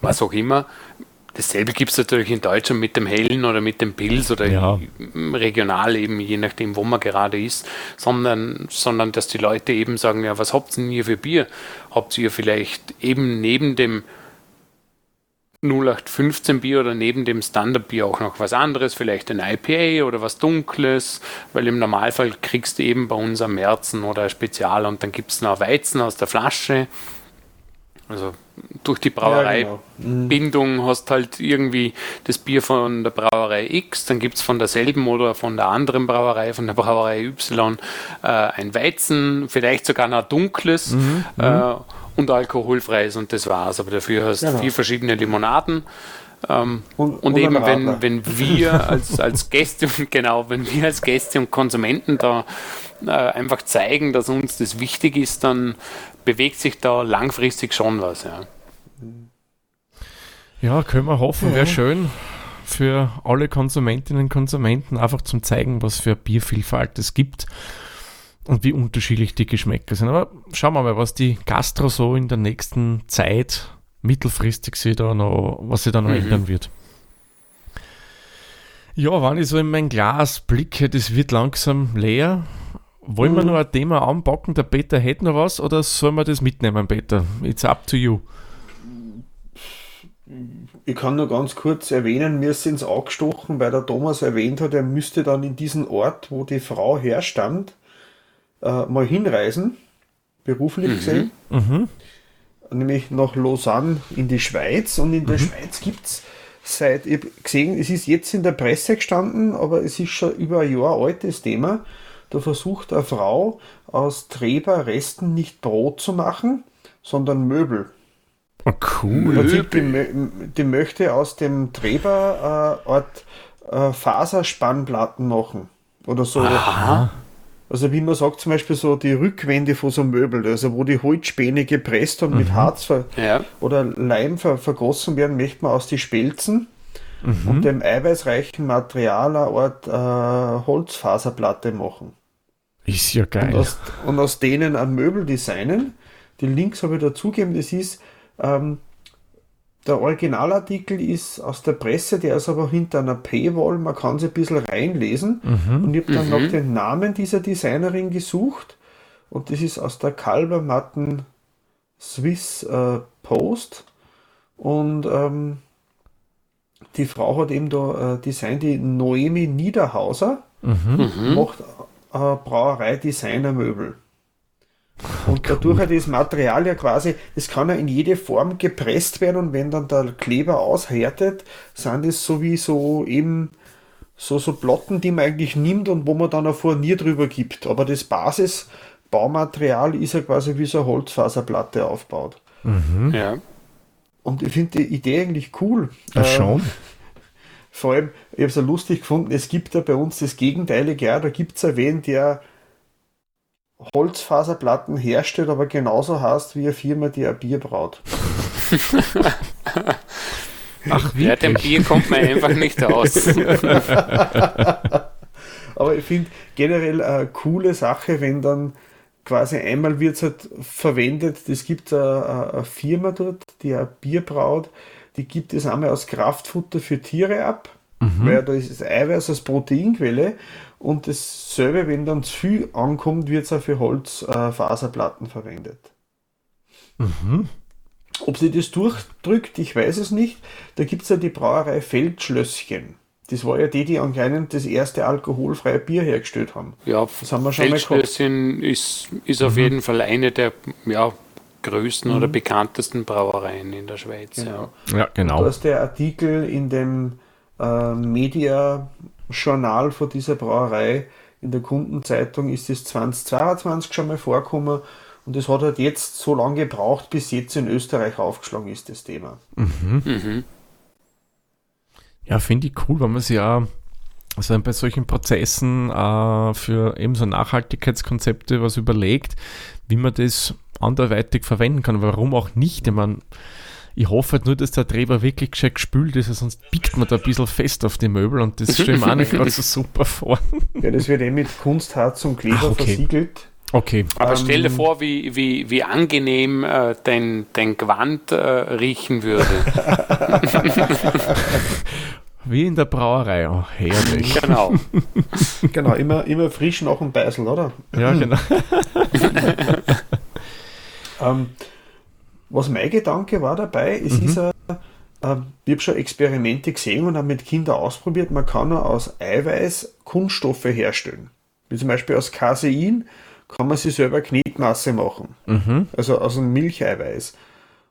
was auch immer. Dasselbe gibt es natürlich in Deutschland mit dem Hellen oder mit dem Pilz oder ja. regional eben, je nachdem, wo man gerade ist, sondern, sondern dass die Leute eben sagen, ja, was habt ihr denn hier für Bier? Habt ihr vielleicht eben neben dem 0815 Bier oder neben dem Standard Bier auch noch was anderes, vielleicht ein IPA oder was Dunkles, weil im Normalfall kriegst du eben bei uns am Märzen oder Spezial und dann gibt es noch Weizen aus der Flasche. Also durch die Brauereibindung ja, genau. mhm. hast halt irgendwie das Bier von der Brauerei X, dann gibt es von derselben oder von der anderen Brauerei, von der Brauerei Y, äh, ein Weizen, vielleicht sogar noch dunkles. Mhm. Äh, mhm und alkoholfreies und das war's. Aber dafür hast du genau. vier verschiedene Limonaden. Ähm, und, und, und, eben, wenn, wenn wir als, als Gäste, genau, wenn wir als Gäste und Konsumenten da äh, einfach zeigen, dass uns das wichtig ist, dann bewegt sich da langfristig schon was. Ja, ja können wir hoffen, wäre schön für alle Konsumentinnen und Konsumenten einfach zum zeigen, was für Biervielfalt es gibt und wie unterschiedlich die Geschmäcker sind. Aber schauen wir mal, was die Gastro so in der nächsten Zeit mittelfristig sich da noch, was sich da noch mhm. ändern wird. Ja, wenn ich so in mein Glas blicke, das wird langsam leer. Wollen mhm. wir noch ein Thema anpacken? Der Peter hätte noch was oder sollen wir das mitnehmen, Peter? It's up to you. Ich kann nur ganz kurz erwähnen, mir ist ins Auge gestochen, weil der Thomas erwähnt hat, er müsste dann in diesen Ort, wo die Frau herstammt, äh, mal hinreisen, beruflich mhm. gesehen. Mhm. Nämlich nach Lausanne in die Schweiz. Und in der mhm. Schweiz gibt es seit, ich habe gesehen, es ist jetzt in der Presse gestanden, aber es ist schon über ein Jahr altes Thema. Da versucht eine Frau aus Treberresten nicht Brot zu machen, sondern Möbel. Oh, cool. Die, die, möchte aus dem Treberort äh, äh, Faserspannplatten machen. Oder so. Aha. Also wie man sagt, zum Beispiel so die Rückwände von so einem Möbel, also wo die Holzspäne gepresst und mhm. mit Harz ja. oder Leim ver vergossen werden, möchte man aus die Spelzen mhm. und dem eiweißreichen Material eine Art äh, Holzfaserplatte machen. Ist ja geil. Und aus, und aus denen ein Möbel designen. Die Links habe ich dazugegeben, das ist ähm, der Originalartikel ist aus der Presse, der ist aber hinter einer Paywall, man kann sich ein bisschen reinlesen. Mhm. Und ich habe dann mhm. noch den Namen dieser Designerin gesucht. Und das ist aus der Kalbermatten Swiss äh, Post. Und ähm, die Frau hat eben da äh, designt, die Noemi Niederhauser, mhm. macht äh, Brauerei-Designer-Möbel. Und cool. dadurch hat das Material ja quasi, das kann ja in jede Form gepresst werden und wenn dann der Kleber aushärtet, sind es so wie so eben so, so Plotten, die man eigentlich nimmt und wo man dann ein Furnier drüber gibt. Aber das Basisbaumaterial ist ja quasi wie so eine Holzfaserplatte aufgebaut. Mhm. Ja. Und ich finde die Idee eigentlich cool. Ja, schon. Ähm, vor allem, ich habe es ja lustig gefunden, es gibt ja bei uns das Gegenteilige, ja, da gibt es ja wen, der Holzfaserplatten herstellt, aber genauso heißt wie eine Firma, die ein Bier braut. Ach, wie? Ja, dem Bier kommt man einfach nicht aus. aber ich finde generell eine coole Sache, wenn dann quasi einmal wird es halt verwendet, es gibt eine, eine Firma dort, die ein Bier braut, die gibt es einmal als Kraftfutter für Tiere ab, mhm. weil da ist das Eiweiß als Proteinquelle und dasselbe, wenn dann zu viel ankommt, wird es auch für Holzfaserplatten äh, verwendet. Mhm. Ob sie das durchdrückt, ich weiß es nicht. Da gibt es ja die Brauerei Feldschlösschen. Das war ja die, die anscheinend das erste alkoholfreie Bier hergestellt haben. Ja, das haben wir schon Feldschlösschen ist, ist auf mhm. jeden Fall eine der ja, größten mhm. oder bekanntesten Brauereien in der Schweiz. Genau. Ja, ja genau. Da ist der Artikel in dem äh, Media Journal von dieser Brauerei in der Kundenzeitung ist es 2022 schon mal vorgekommen Und es hat halt jetzt so lange gebraucht, bis jetzt in Österreich aufgeschlagen ist, das Thema. Mhm. Mhm. Ja, finde ich cool, wenn man sich ja also bei solchen Prozessen äh, für eben so Nachhaltigkeitskonzepte was überlegt, wie man das anderweitig verwenden kann. Warum auch nicht? Ich meine, ich hoffe halt nur, dass der Treber wirklich gescheit gespült ist, sonst biegt man da ein bisschen fest auf die Möbel und das stelle ich mir auch nicht gerade so super vor. Ja, das wird eh mit Kunstharz und Kleber Ach, okay. versiegelt. Okay. Aber ähm, stell dir vor, wie, wie, wie angenehm äh, dein, dein Gewand äh, riechen würde. wie in der Brauerei. Oh, herrlich. Genau. genau, immer, immer frisch nach dem Beißel, oder? Ja, genau. ähm, was mein Gedanke war dabei, es mhm. ist ein, ich habe schon Experimente gesehen und habe mit Kindern ausprobiert, man kann aus Eiweiß Kunststoffe herstellen. Wie zum Beispiel aus Casein kann man sich selber Knetmasse machen. Mhm. Also aus einem Milcheiweiß.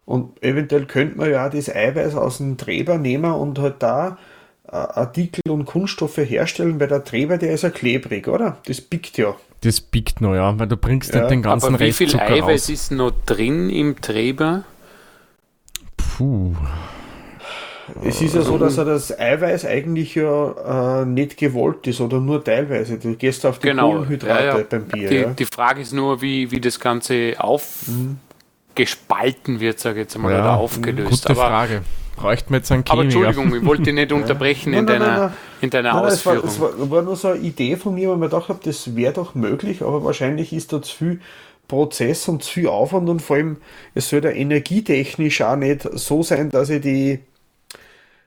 Und eventuell könnte man ja auch das Eiweiß aus dem Treber nehmen und halt da äh, Artikel und Kunststoffe herstellen, weil der Treber, der ist ja klebrig, oder? Das biegt ja. Das biegt noch, ja, weil du bringst ja. den ganzen Aber wie viel Eiweiß raus. ist noch drin im Treber? Puh. Es ist ja so, dass er das Eiweiß eigentlich ja äh, nicht gewollt ist oder nur teilweise. Du gehst auf die genau. Kohlenhydrate ja, ja. beim Bier. Die, ja. die, Frage ist nur, wie, wie das Ganze aufgespalten mhm. wird, sage ich jetzt einmal, oder aufgelöst. Gute Aber Frage bräuchten wir jetzt einen Chemiker. Aber Entschuldigung, ich wollte dich nicht unterbrechen in deiner, nein, nein. In deiner nein, Ausführung. Es war, war, war, nur so eine Idee von mir, weil ich mir gedacht habe, das wäre doch möglich, aber wahrscheinlich ist da zu viel Prozess und zu viel Aufwand und vor allem, es soll ja energietechnisch auch nicht so sein, dass ich die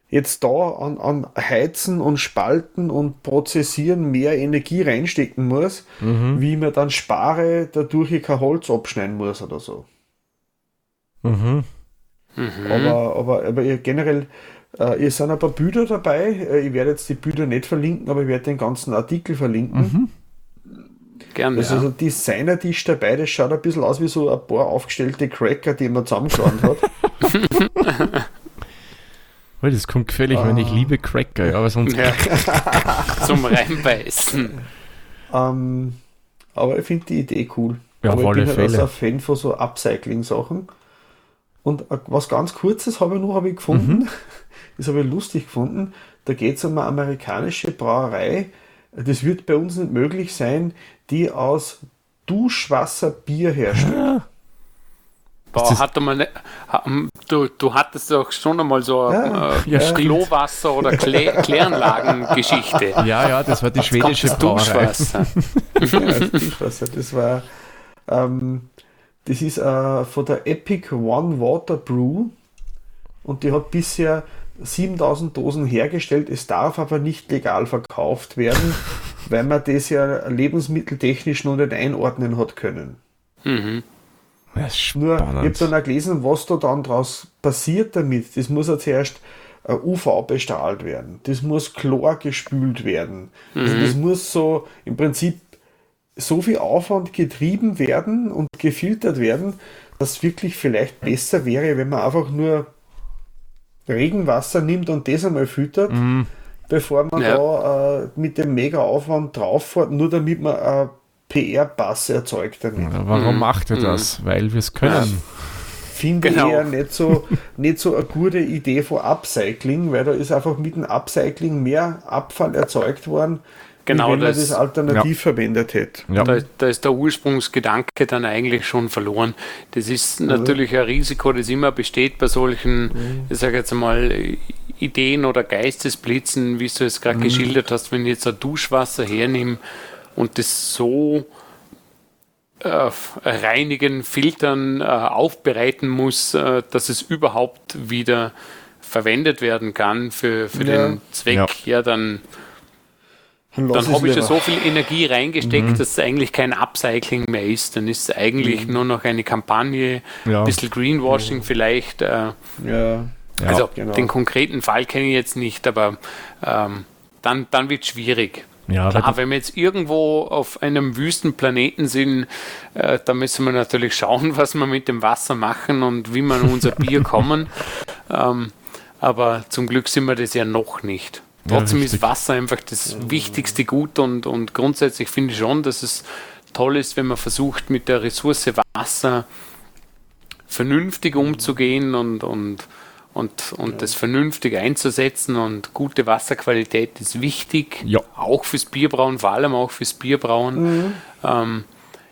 jetzt da an, an Heizen und Spalten und Prozessieren mehr Energie reinstecken muss, mhm. wie mir dann spare, dadurch ich kein Holz abschneiden muss oder so. Mhm. Mhm. Aber, aber, aber generell, äh, hier sind ein paar Bilder dabei. Äh, ich werde jetzt die Bilder nicht verlinken, aber ich werde den ganzen Artikel verlinken. Mhm. Gerne. Also ja. so Designer-Tisch dabei, das schaut ein bisschen aus wie so ein paar aufgestellte Cracker, die man zusammengeschlagen hat. oh, das kommt gefällig, ah. wenn ich liebe Cracker, ja, aber sonst. Ja. Zum Reinbeißen. Ähm, aber ich finde die Idee cool. Ja, aber auf alle ich bin Fälle. halt also ein Fan von so Upcycling-Sachen. Und was ganz Kurzes habe ich noch hab ich gefunden, mhm. das habe ich lustig gefunden. Da geht es um eine amerikanische Brauerei. Das wird bei uns nicht möglich sein, die aus Duschwasser Bier herstellt. Ja. Boah, hatte man ne, du, du hattest doch schon einmal so ja, äh, ja, Klowasser oder Klä Kläranlagen-Geschichte. Ja, ja, das war die schwedische Brauerei. Duschwasser. ja, Duschwasser. Das war ähm, das ist äh, von der Epic One Water Brew und die hat bisher 7000 Dosen hergestellt. Es darf aber nicht legal verkauft werden, weil man das ja lebensmitteltechnisch noch nicht einordnen hat können. Mhm. Das ist Nur, ich habe dann auch gelesen, was da dann draus passiert damit. Das muss ja zuerst äh, UV bestrahlt werden. Das muss Chlor gespült werden. Also mhm. Also das muss so im Prinzip so viel Aufwand getrieben werden und gefiltert werden, dass wirklich vielleicht besser wäre, wenn man einfach nur Regenwasser nimmt und das einmal füttert, mhm. bevor man ja. da äh, mit dem mega Aufwand drauf fährt, nur damit man ein PR-Pass erzeugt damit. Ja, warum mhm. macht er das? Mhm. Weil wir es können. Ja, finde genau. ich eher nicht so, nicht so eine gute Idee von Upcycling, weil da ist einfach mit dem Upcycling mehr Abfall erzeugt worden, Genau, wenn das, man das alternativ ja. verwendet hätte. Ja. Da, da, ist der Ursprungsgedanke dann eigentlich schon verloren. Das ist natürlich ein Risiko, das immer besteht bei solchen, mhm. ich sage jetzt mal, Ideen oder Geistesblitzen, wie du es gerade mhm. geschildert hast, wenn ich jetzt ein Duschwasser hernehme und das so äh, reinigen, filtern, äh, aufbereiten muss, äh, dass es überhaupt wieder verwendet werden kann für, für ja. den Zweck, ja, ja dann dann, habe ich ja so viel Energie reingesteckt, mhm. dass es eigentlich kein Upcycling mehr ist. Dann ist es eigentlich mhm. nur noch eine Kampagne, ja. ein bisschen Greenwashing mhm. vielleicht. Äh, ja. Also genau. den konkreten Fall kenne ich jetzt nicht, aber ähm, dann, dann wird es schwierig. Ja, Klar, wenn wir jetzt irgendwo auf einem Wüstenplaneten sind, äh, da müssen wir natürlich schauen, was wir mit dem Wasser machen und wie wir an unser Bier kommen. Ähm, aber zum Glück sind wir das ja noch nicht. Trotzdem ja, ist Wasser einfach das wichtigste Gut und, und grundsätzlich finde ich schon, dass es toll ist, wenn man versucht, mit der Ressource Wasser vernünftig umzugehen und, und, und, und ja. das vernünftig einzusetzen. Und gute Wasserqualität ist wichtig, ja. auch fürs Bierbrauen, vor allem auch fürs Bierbrauen. Mhm. Ähm,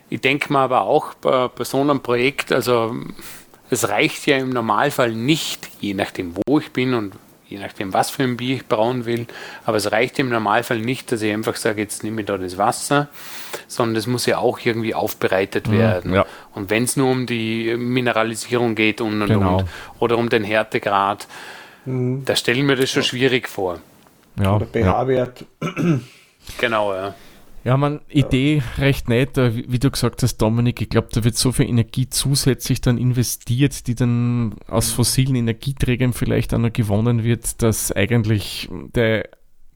ich denke mal aber auch bei, bei so einem Projekt, also es reicht ja im Normalfall nicht, je nachdem, wo ich bin und je nachdem, was für ein Bier ich brauen will. Aber es reicht im Normalfall nicht, dass ich einfach sage, jetzt nehme ich da das Wasser, sondern es muss ja auch irgendwie aufbereitet mhm, werden. Ja. Und wenn es nur um die Mineralisierung geht und, und, genau. und oder um den Härtegrad, mhm. da stelle ich mir das schon schwierig vor. Ja. Oder pH-Wert. Genau, ja. Ja, man, Idee recht nett, wie, wie du gesagt hast, Dominik, ich glaube, da wird so viel Energie zusätzlich dann investiert, die dann aus fossilen Energieträgern vielleicht auch noch gewonnen wird, dass eigentlich der,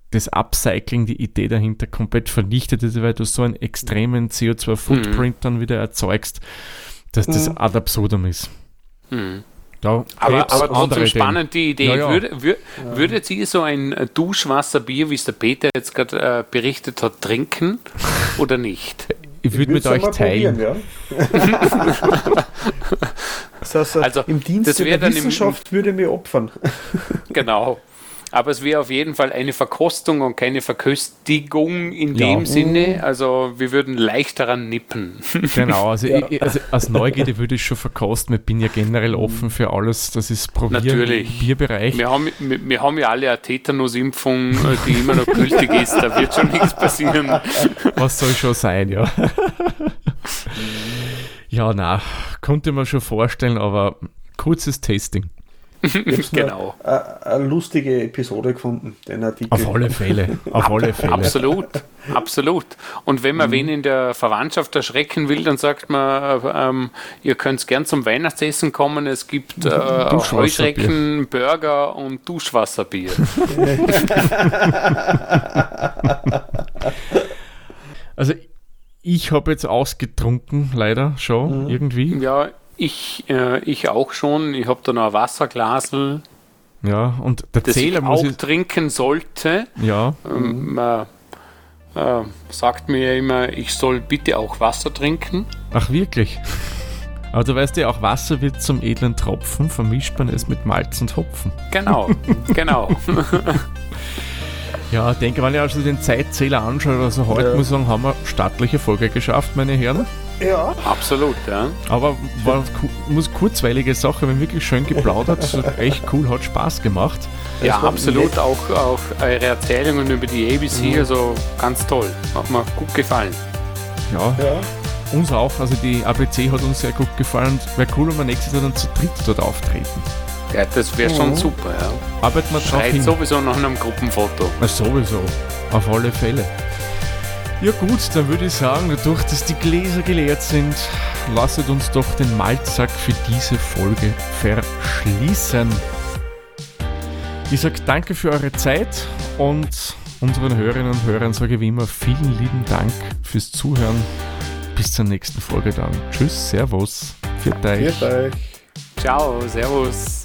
das Upcycling, die Idee dahinter komplett vernichtet ist, weil du so einen extremen CO2-Footprint mhm. dann wieder erzeugst, dass das mhm. ad absurdum ist. Mhm. Da aber, aber trotzdem spannend die Idee. Ja, ja. Würde, würde, ja. Würdet ihr so ein Duschwasserbier, wie es der Peter jetzt gerade äh, berichtet hat, trinken oder nicht? Ich würde mit euch teilen. Ja. das heißt, also, im Dienst der Wissenschaft im, würde mir opfern. genau aber es wäre auf jeden Fall eine Verkostung und keine Verköstigung in ja. dem Sinne. Also wir würden leicht daran nippen. Genau, also, ja. ich, also als Neugierde würde ich schon verkosten. Ich bin ja generell offen für alles, das ist Probieren Natürlich. im Bierbereich. Wir haben, wir, wir haben ja alle eine Tetanusimpfung, die immer noch gültig ist. Da wird schon nichts passieren. Was soll schon sein, ja. ja, na, konnte man schon vorstellen, aber kurzes Tasting. Genau. Eine lustige Episode gefunden, den Artikel. Auf alle Fälle. Auf alle Fälle. Absolut. Absolut. Und wenn man mhm. wen in der Verwandtschaft erschrecken will, dann sagt man, ähm, ihr könnt gern zum Weihnachtsessen kommen. Es gibt äh, Heuschrecken, Burger und Duschwasserbier. also ich habe jetzt ausgetrunken, leider schon mhm. irgendwie. Ja, ich, äh, ich auch schon. Ich habe da noch ein Wasserglasel. Ja, und der das Zähler ich auch ich trinken sollte. Ja. Ähm, äh, äh, sagt mir ja immer, ich soll bitte auch Wasser trinken. Ach wirklich? Aber du weißt ja, auch Wasser wird zum edlen Tropfen, vermischt man es mit Malz und Hopfen. Genau, genau. Ja, ich denke, wenn ich also den Zeitzähler anschaue, also heute ja. muss ich sagen, haben wir stattliche Folge geschafft, meine Herren. Ja. Absolut, ja. Aber war muss kurzweilige Sache, wir haben wirklich schön geplaudert, echt cool, hat Spaß gemacht. Ja, absolut, auch, auch eure Erzählungen über die ABC, mhm. also ganz toll, hat mir gut gefallen. Ja, ja. Uns auch, also die ABC hat uns sehr gut gefallen wäre cool, wenn wir nächstes Jahr dann zu dritt dort auftreten. Ja, das wäre schon mhm. super, ja. Arbeiten wir drauf hin. sowieso nach einem Gruppenfoto. Na, sowieso, auf alle Fälle. Ja gut, dann würde ich sagen, dadurch, dass die Gläser geleert sind, lasset uns doch den Maltsack für diese Folge verschließen. Ich sage danke für eure Zeit und unseren Hörerinnen und Hörern sage ich wie immer vielen lieben Dank fürs Zuhören. Bis zur nächsten Folge dann. Tschüss, Servus. Für euch. Ciao, Servus.